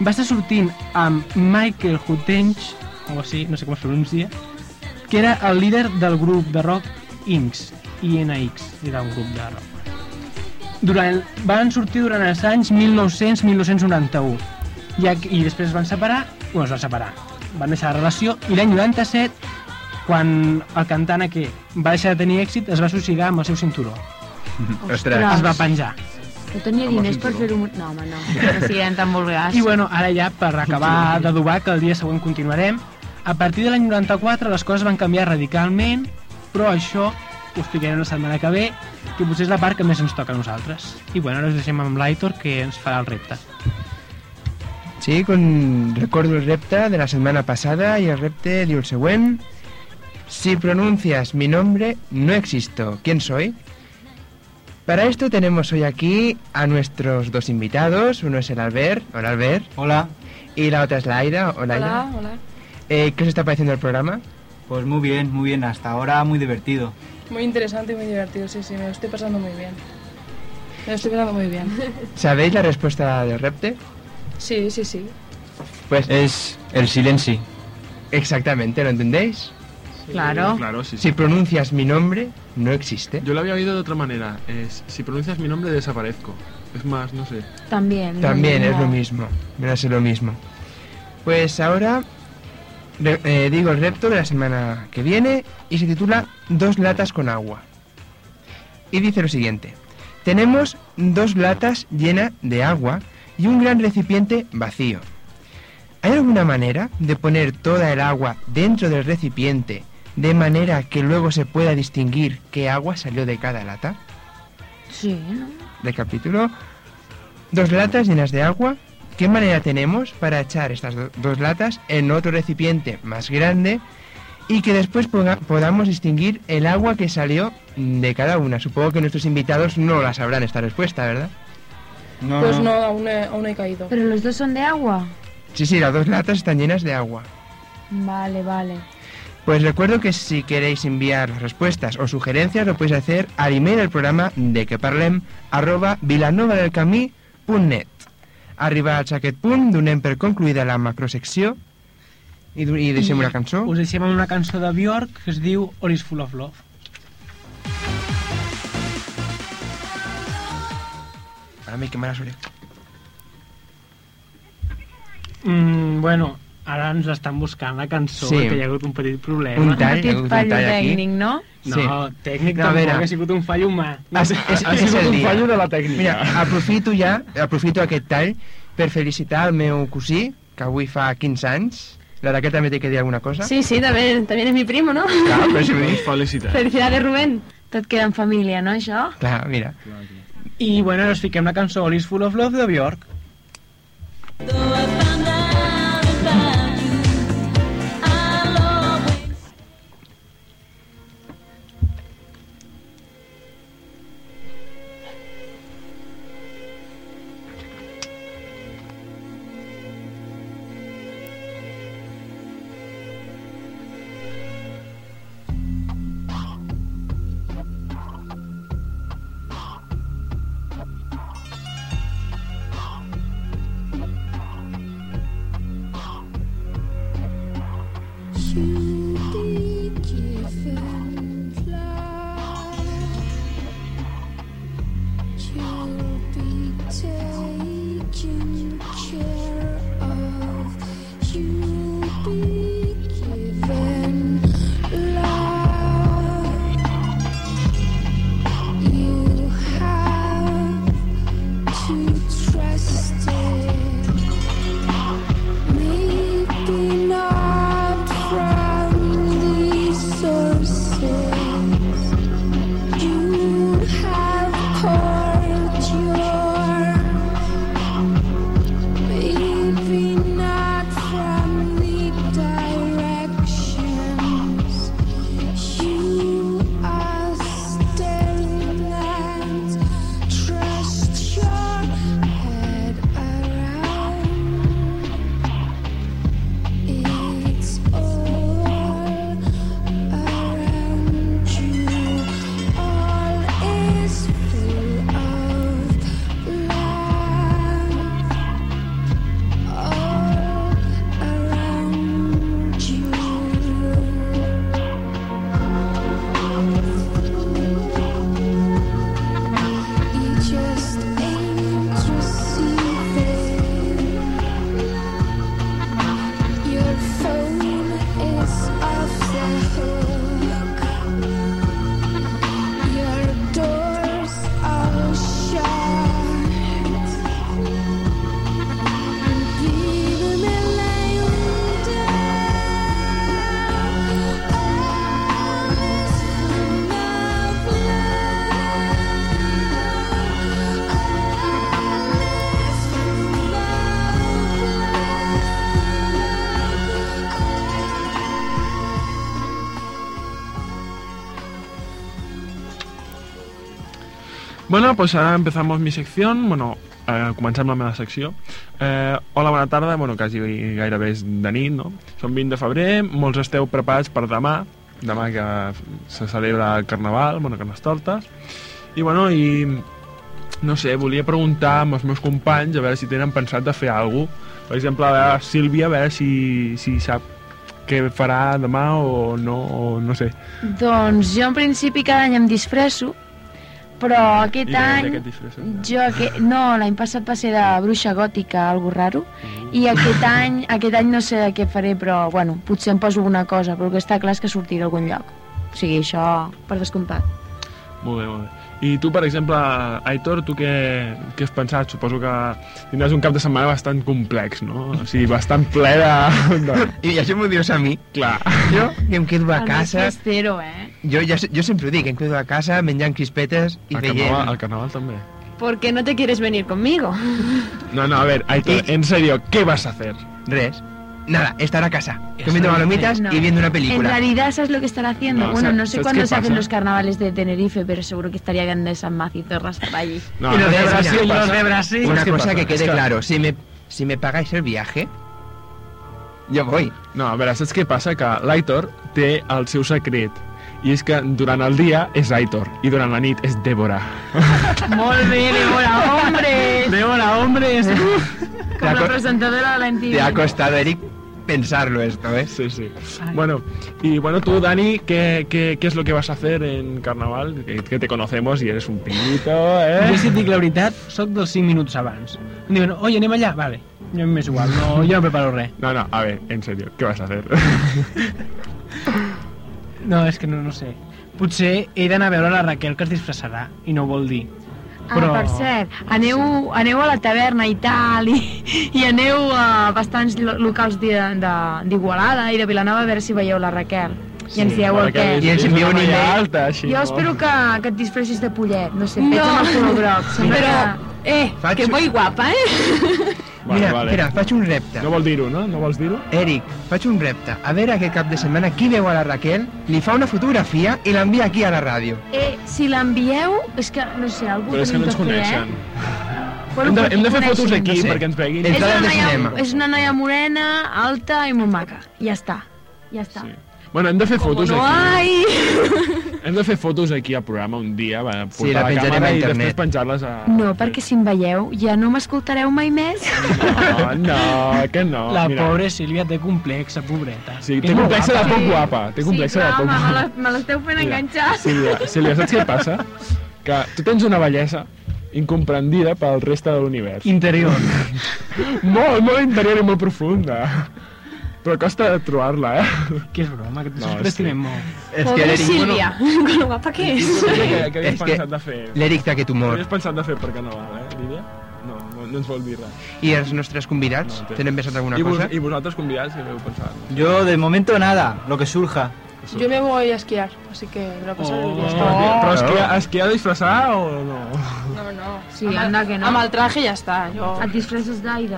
Va estar sortint amb Michael Hutench, o així, no sé com es pronuncia, que era el líder del grup de rock INX, INX, era un grup de rock. Durant, van sortir durant els anys 1900-1991 i, i després es van separar, bueno, es van separar, van deixar la relació i l'any 97, quan el cantant aquest va deixar de tenir èxit, es va suïcidar amb el seu cinturó. (laughs) Ostres. Es va penjar. No tenia diners per fer un... No, home, no. No siguem tan vulgars. I bueno, ara ja per acabar d'adobar que el dia següent continuarem, a partir de l'any 94 les coses van canviar radicalment, però això ho explicarem la setmana que ve, que potser és la part que més ens toca a nosaltres. I bueno, ara us deixem amb l'Aitor, que ens farà el repte. Sí, con... recuerdo el repte de la semana pasada y el repte dio el següent. Si pronuncias mi nombre, no existo. ¿Quién soy? Para esto tenemos hoy aquí a nuestros dos invitados. Uno es el Albert. Hola, Albert. Hola. Y la otra es la Aida. Hola, Aida. hola. Eh, ¿Qué os está pareciendo el programa? Pues muy bien, muy bien. Hasta ahora muy divertido. Muy interesante y muy divertido, sí, sí, me lo estoy pasando muy bien. Me lo estoy pasando muy bien. (laughs) ¿Sabéis la respuesta del repte? Sí, sí, sí. Pues Es el silencio. exactamente, ¿lo entendéis? Claro. Claro, sí, sí. Si pronuncias mi nombre, no existe. Yo lo había oído de otra manera. Es, si pronuncias mi nombre, desaparezco. Es más, no sé. También. También es lo mismo, a ser lo mismo. Pues ahora re- eh, digo el repto de la semana que viene y se titula Dos latas con agua. Y dice lo siguiente. Tenemos dos latas llenas de agua y un gran recipiente vacío. ¿Hay alguna manera de poner toda el agua dentro del recipiente de manera que luego se pueda distinguir qué agua salió de cada lata? Sí, ¿no? del capítulo. Dos latas llenas de agua. ¿Qué manera tenemos para echar estas do- dos latas en otro recipiente más grande y que después podamos distinguir el agua que salió de cada una? Supongo que nuestros invitados no la sabrán esta respuesta, ¿verdad? No, Pues no, aún he, aún he caído. Pero los dos son de agua. Sí, sí, las dos latas están llenas de agua. Vale, vale. Pues recuerdo que si queréis enviar respuestas o sugerencias lo podéis hacer al email del programa de que parlem arroba vilanovadelcamí.net Arribar al aquest punt donem per concluïda la macrosecció i, i deixem una cançó. Us deixem una cançó de Björk que es diu All is Full of Love. Ara m'he quemat les orelles. Mm, bueno, ara ens estan buscant la cançó Sí. perquè hi ha hagut un petit problema. Un tall, ha Petit un fallo tall aquí. tècnic, no? No, Sí. tècnic No, a tampoc, ha sigut un fallo humà. Ha, és, és, (laughs) Ha és sigut un dia. fallo de la tècnica. Mira, aprofito ja, aprofito aquest tall per felicitar el meu cosí, que avui fa 15 anys. La d'aquest també té que dir alguna cosa? Sí, sí, también, también es mi primo, ¿no? Clar, però si (laughs) felicitats. Felicidades, Rubén. Tot queda en família, no, això? Clar, mira. I bueno, us fiquem la cançó All is Full of Love de Björk. Trust Bueno, pues ara empezamos mi sección, bueno, eh, comencem la meva secció. Eh, hola, bona tarda, bueno, quasi gairebé és de nit, no? Som 20 de febrer, molts esteu preparats per demà, demà que se celebra el Carnaval, bueno, Carnestoltes, i bueno, i no sé, volia preguntar amb els meus companys a veure si tenen pensat de fer alguna cosa. Per exemple, a veure, Sílvia, a veure si, si sap què farà demà o no, o no sé. Doncs jo en principi cada any em disfresso, però aquest I any... Jo aquest, no, l'any passat va ser de bruixa gòtica, algo raro, i aquest any, aquest any no sé què faré, però bueno, potser em poso una cosa, però que està clar és que sortiré a algun lloc. O sigui, això per descomptat. Molt bé, molt bé. I tu, per exemple, Aitor, tu què, què has pensat? Suposo que tindràs un cap de setmana bastant complex, no? O sigui, bastant ple de... de... (laughs) I això m'ho dius a mi? Clar. Jo, que em quedo a El casa... més festero, eh? Jo, ja, jo sempre ho dic, em quedo a casa menjant crispetes i Al veient... carnaval, al carnaval també. ¿Por qué no te quieres venir conmigo? No, no, a ver, Aitor, en serio, ¿qué vas a hacer? Res. Nada, estar a casa, comiendo palomitas No. y viendo una En película. realidad, ¿sabes lo que estará haciendo? No, bueno, ¿sabes- no sé cuándo se hacen pasa? los carnavales de Tenerife, pero seguro que estaría grande San Maz y Zorras por allí. No, Y los de ¿sabes Brasil, los de Brasil. ¿Sabes Una cosa pasa? que quede Es que- claro, si me, si me pagáis el viaje, jo voy. No, a veure, saps què passa? Que l'Aitor té el seu secret. I és que durant el dia és Aitor i durant la nit és Débora. (laughs) Molt bé, Débora, hombre. Débora, hombres. Como la presentadora de la NTV. Te ha costado, Eric, pensarlo esto, ¿eh? Sí, sí. Bueno, y bueno, tú, Dani, ¿qué, qué, qué es lo que vas a hacer en Carnaval? Que, que te conocemos y eres un pinguito, ¿eh? Jo, si et dic la veritat, sóc dels 5 minuts abans. Em diuen, oye, anem allà? Vale. Jo m'és igual, no, jo no preparo res. No, no, a ver, en serio, ¿qué vas a hacer? (laughs) No, és que no, no sé. Potser he d'anar a veure la Raquel que es disfressarà i no ho vol dir. Ah, per cert, aneu, aneu a la taverna i tal, i, i aneu a bastants lo- locals de- de- d'Igualada i de Vilanova a veure si veieu la Raquel. I ens dieu el què. I ens envieu un una email. alta, així, Jo no? espero que, que et disfressis de pollet, no sé, No. pets amb el color groc. Sembla Pero, eh, Faig- que voy guapa, ¿eh? (laughs) Vale, Mira, vale. espera, faig un repte. No vol dir-ho, no? No vols dir-ho? Eric, faig un repte. A veure aquest cap de setmana qui veu a la Raquel, li fa una fotografia i l'envia aquí a la ràdio. Eh, si l'envieu, és que, no sé, algú Però és que no ens fer, coneixen. Eh? Hem de, hem de fer fotos aquí no sé. perquè ens veguin. És una, de noia, cinema. és una noia morena, alta i molt maca. Ja està. Ja està. Sí. Bueno, hem de fer fotos No aquí. hay. (laughs) Hem de fer fotos aquí al programa un dia, va, portar Sí, la la, càmera a i després penjar-les a... No, perquè si em veieu ja no m'escoltareu mai més. No, no, que no. La Mira. pobra Sílvia té complexa, pobreta. Sí, Que té és molt complexa de guapa. poc guapa. Té complexa de poc guapa. me l'esteu fent Mira, enganxar. Sílvia, Sílvia, saps què passa? Que tu tens una bellesa incomprendida pel reste de l'univers. Interior. (laughs) molt, molt interior i molt profunda. Però costa de trobar-la, eh? Que és broma, que No, no, és l'estimem molt. És que Pobre l'Eric... Silvia, (laughs) con lo guapa que es. Què, què havies És que pensat de fer? l'Eric té aquest Què humor. havies pensat de fer per Carnaval, eh, Lídia? No, no, no ens vol dir res. I els nostres convidats, No, tenen pensat alguna I, vos, cosa? I vosaltres convidats, què heu pensat? Yo de momento nada, lo que surja. Yo me voy a esquiar, así que me lo pasaré Oh, bien. Però esquiar, esquiar disfressar o no? No, no. Sí, Ama- anda que no. Ama el traje y ya está. Yo, Et disfresses d'aire?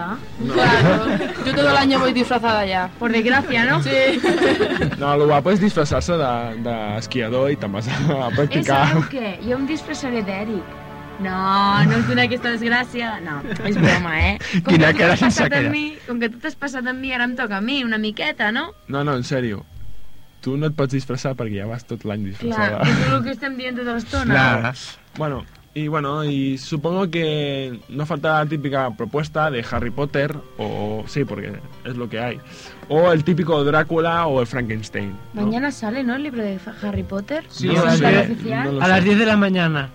Claro, yo todo el año voy disfrazada ya. Por desgracia, ¿no? Sí. (laughs) No, el guapo és disfressar-se d'esquiador de, i te'n vas a, a Eh, practicar. sabeu què? Jo em disfressaré d'Eric. No, no us dono aquesta desgràcia. No, és broma, eh? (laughs) Com Quina que tu cara t'has sense passat amb mi, com que tu t'has passat amb mi, ara em toca a mi, una miqueta, no? No, no, en sèrio. Tu no et pots disfressar perquè ja vas tot l'any Clar, disfressada. és el (laughs) que estem dient tota l'estona. Clar. Bueno, y bueno, y supongo que no falta la típica propuesta de Harry Potter, o sí, porque es lo que hay, o el típico Drácula o el Frankenstein. ¿no? Mañana sale, ¿no? El libro de Harry Potter. Sí, No a sé, las 10 de la mañana.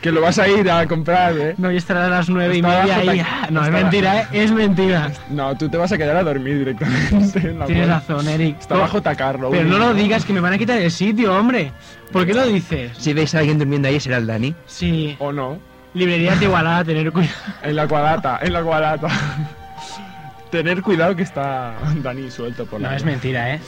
Que lo vas a ir a comprar, ¿eh? No, y estará a las 9 y media ahí. Ah, No, es mentira, ¿eh? Es mentira. No, tú te vas a quedar a dormir directamente. en la Tienes razón, Eric. Está bajo tacarlo. Pero no lo digas, que me van a quitar el sitio, hombre. ¿Por qué lo dices? Si veis a alguien durmiendo ahí, será el Dani. Sí. O no. Librerías de Igualada, tener cuidado. En la cuadata, en la cuadata. Tener cuidado que está Dani suelto por la No, es mentira, ¿eh?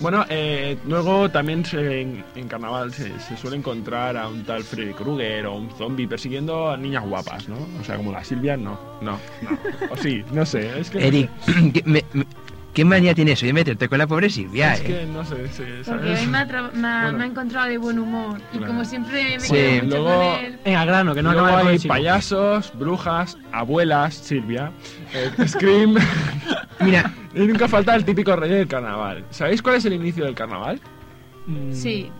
Bueno, eh, luego también se- en, en carnaval se, se suele encontrar a un tal Freddy Krueger o un zombie persiguiendo a niñas guapas, ¿no? O sea, como la Silvia, no, no, no. O sí, no sé, es que... Eric, (clears throat) me- me- ¿Qué manía tiene eso de meterte con la pobre Silvia, es eh? que no sé, sí, Porque ¿sabes? hoy me ha, tra- me ha- Bueno. me ha encontrado de buen humor. Y Claro. como siempre me Sí, quedo mucho luego- con él. Venga, grano, que no Luego acaba de hay payasos, brujas, abuelas, Silvia, Scream. Mira, y nunca falta el típico rey del carnaval. ¿Sabéis cuál es el inicio del carnaval? Mm, Sí.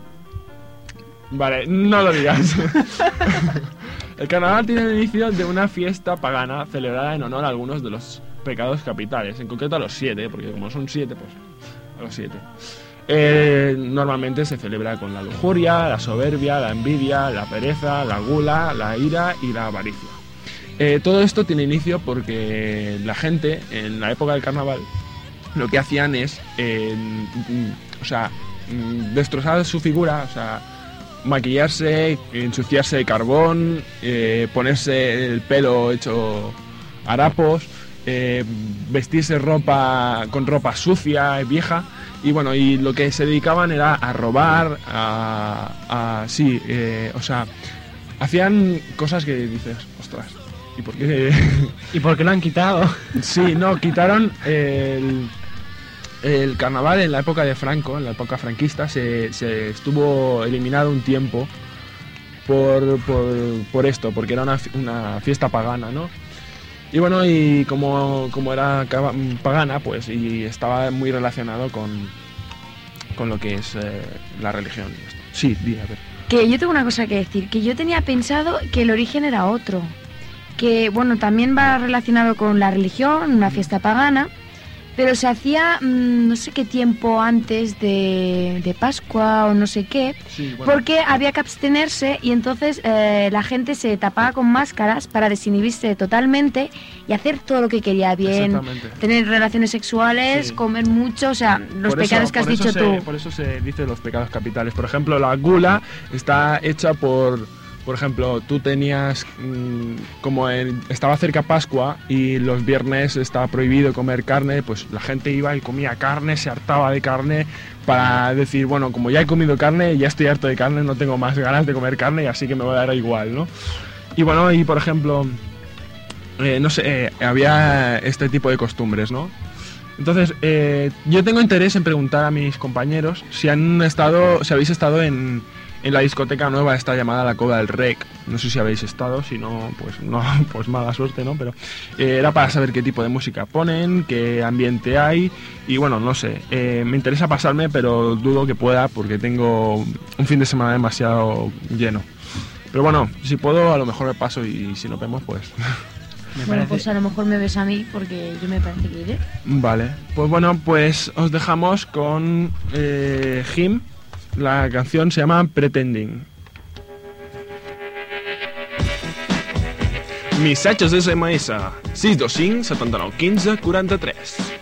Vale, no lo digas. el carnaval tiene el inicio de una fiesta pagana celebrada en honor a algunos de los pecados capitales, en concreto a los siete, porque como son siete, pues a los siete. Eh, normalmente se celebra con la lujuria, la soberbia, la envidia, la pereza, la gula, la ira y la avaricia. Eh, todo esto tiene inicio porque la gente en la época del carnaval lo que hacían es, eh, o sea, mm, destrozar su figura, o sea, maquillarse, ensuciarse de carbón, eh, ponerse el pelo hecho harapos, vestirse ropa con ropa sucia, vieja, y bueno, y lo que se dedicaban era a robar, a, sí, o sea, hacían cosas que dices, ostras, ¿y por qué? (laughs) ¿Y por qué lo han quitado? (laughs) Sí, no, quitaron el, el carnaval en la época de Franco, en la época franquista, se, se estuvo eliminado un tiempo por, por, por esto, porque era una, una fiesta pagana, ¿no? Y bueno, y como, como era pagana, pues, y estaba muy relacionado con, con lo que es eh, la religión. Sí, di, a ver. Que yo tengo una cosa que decir, que yo tenía pensado que el origen era otro. Que, bueno, también va relacionado con la religión, una fiesta pagana, pero se hacía mm, no sé qué tiempo antes de, de Pascua o no sé qué, Sí, bueno. porque había que abstenerse y entonces eh, la gente se tapaba con máscaras para desinhibirse totalmente y hacer todo lo que quería bien, tener relaciones sexuales, Sí. comer mucho, o sea, los Por eso- pecados que has dicho se- tú. Por eso se dice los pecados capitales. Por ejemplo, la gula está hecha por. Por ejemplo, tú tenías. mm, como en- estaba cerca Pascua y los viernes estaba prohibido comer carne, pues la gente iba y comía carne, se hartaba de carne para decir, bueno, como ya he comido carne, ya estoy harto de carne, no tengo más ganas de comer carne así que me va a dar igual, ¿no? Y bueno, y por ejemplo. eh, no sé, eh, había este tipo de costumbres, ¿no? Entonces, eh, yo tengo interés en preguntar a mis compañeros si han estado, si habéis estado en, en la discoteca nueva esta llamada La Cova del Rec. No sé si habéis estado, si no, pues no, (laughs) pues mala suerte, ¿no? Pero eh, era para saber qué tipo de música ponen, qué ambiente hay y bueno, no sé. eh, me interesa pasarme, pero dudo que pueda porque tengo un fin de semana demasiado lleno. Pero bueno, si puedo, a lo mejor me paso y si nos vemos, pues (laughs) Bueno, pues a lo mejor me ves a mí porque yo me parece que iré. Vale, pues bueno, pues os dejamos con eh, Him. La canción se llama Pretending. Missatges SMS 625 79 15 43.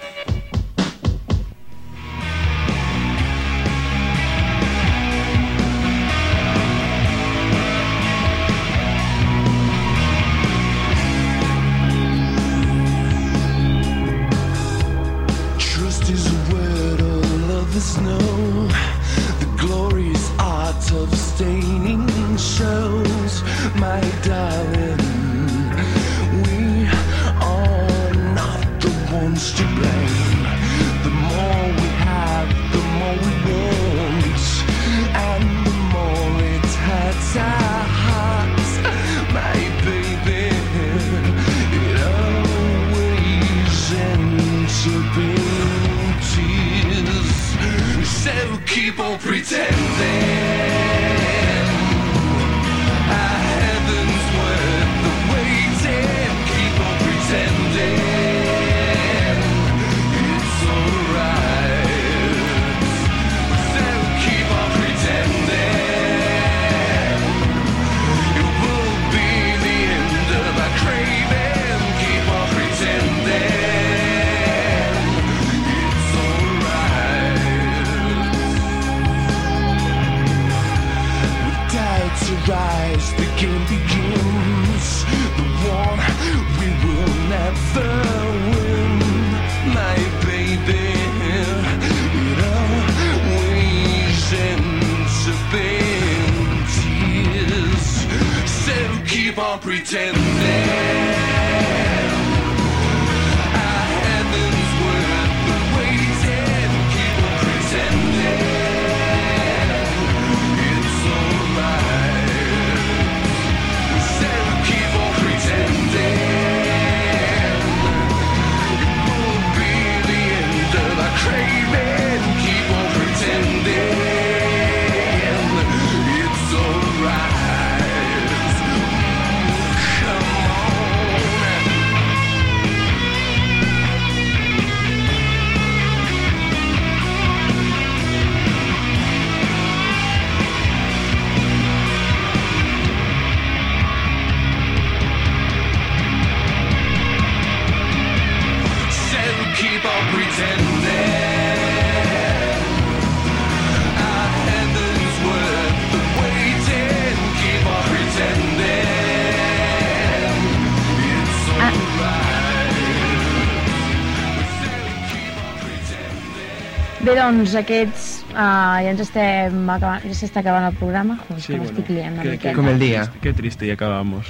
Doncs aquests... Uh, ja ens estem acabant, ja s'està acabant el programa. Joder, Sí, que bueno, m'estic liant una qué- miqueta. qué- Como el día. Qué triste y acabamos.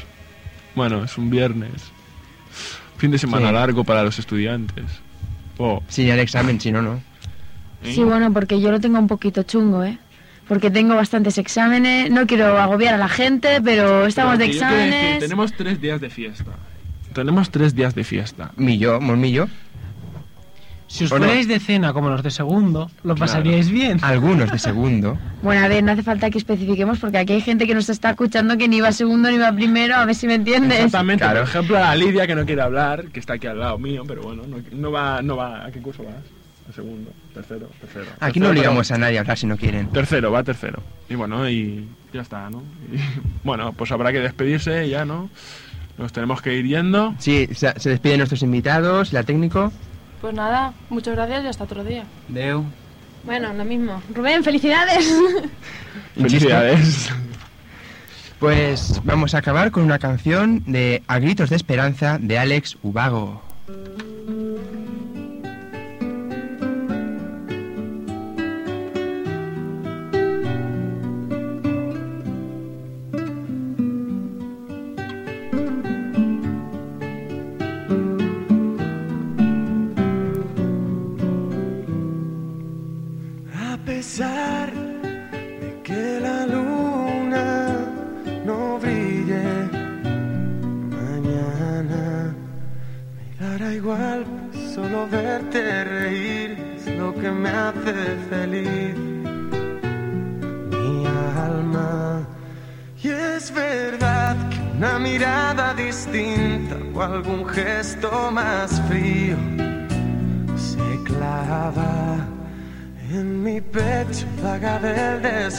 Bueno, es un viernes. Fin de semana Sí. largo para los estudiantes. Oh, Sin el examen, si no, no. Sí, bueno, porque yo lo tengo un poquito chungo, ¿eh? Porque tengo bastantes exámenes, no quiero agobiar a la gente, pero estamos de Pero que decir, exámenes. tenemos tres días de fiesta. Tenemos tres días de fiesta. Millo, molt millor. Si os fuerais de cena como los de segundo, lo pasaríais bien. Algunos de segundo. (laughs) Bueno, a ver, no hace falta que especifiquemos porque aquí hay gente que nos está escuchando que ni va segundo ni va primero, a ver si me entiendes. Exactamente. Claro. Por ejemplo, a Lidia que no quiere hablar, que está aquí al lado mío, pero bueno, no, no va, no va. ¿A qué curso vas? A segundo, tercero, tercero. Aquí Tercero, no pero- obligamos a nadie a hablar si no quieren. Tercero, va tercero. Y bueno, y ya está, ¿no? Y, (laughs) bueno, pues habrá que despedirse ya, ¿no? Nos tenemos que ir yendo. Sí, se, se despiden nuestros invitados, la técnico. Pues nada, muchas gracias y hasta otro día. Deu. Bueno, lo mismo. Rubén, felicidades. (laughs) Felicidades. Pues vamos a acabar con una canción de A Gritos de Esperanza de Alex Ubago.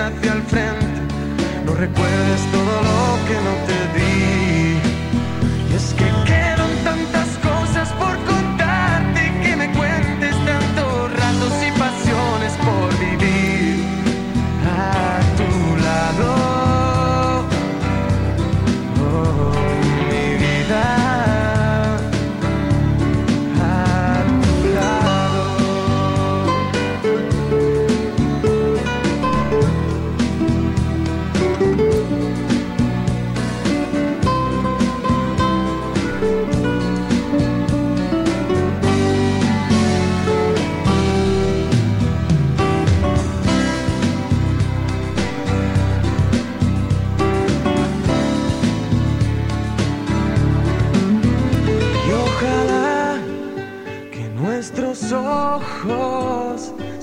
hacia el frente, no recuerdes todo lo que no te di. Y es que quedan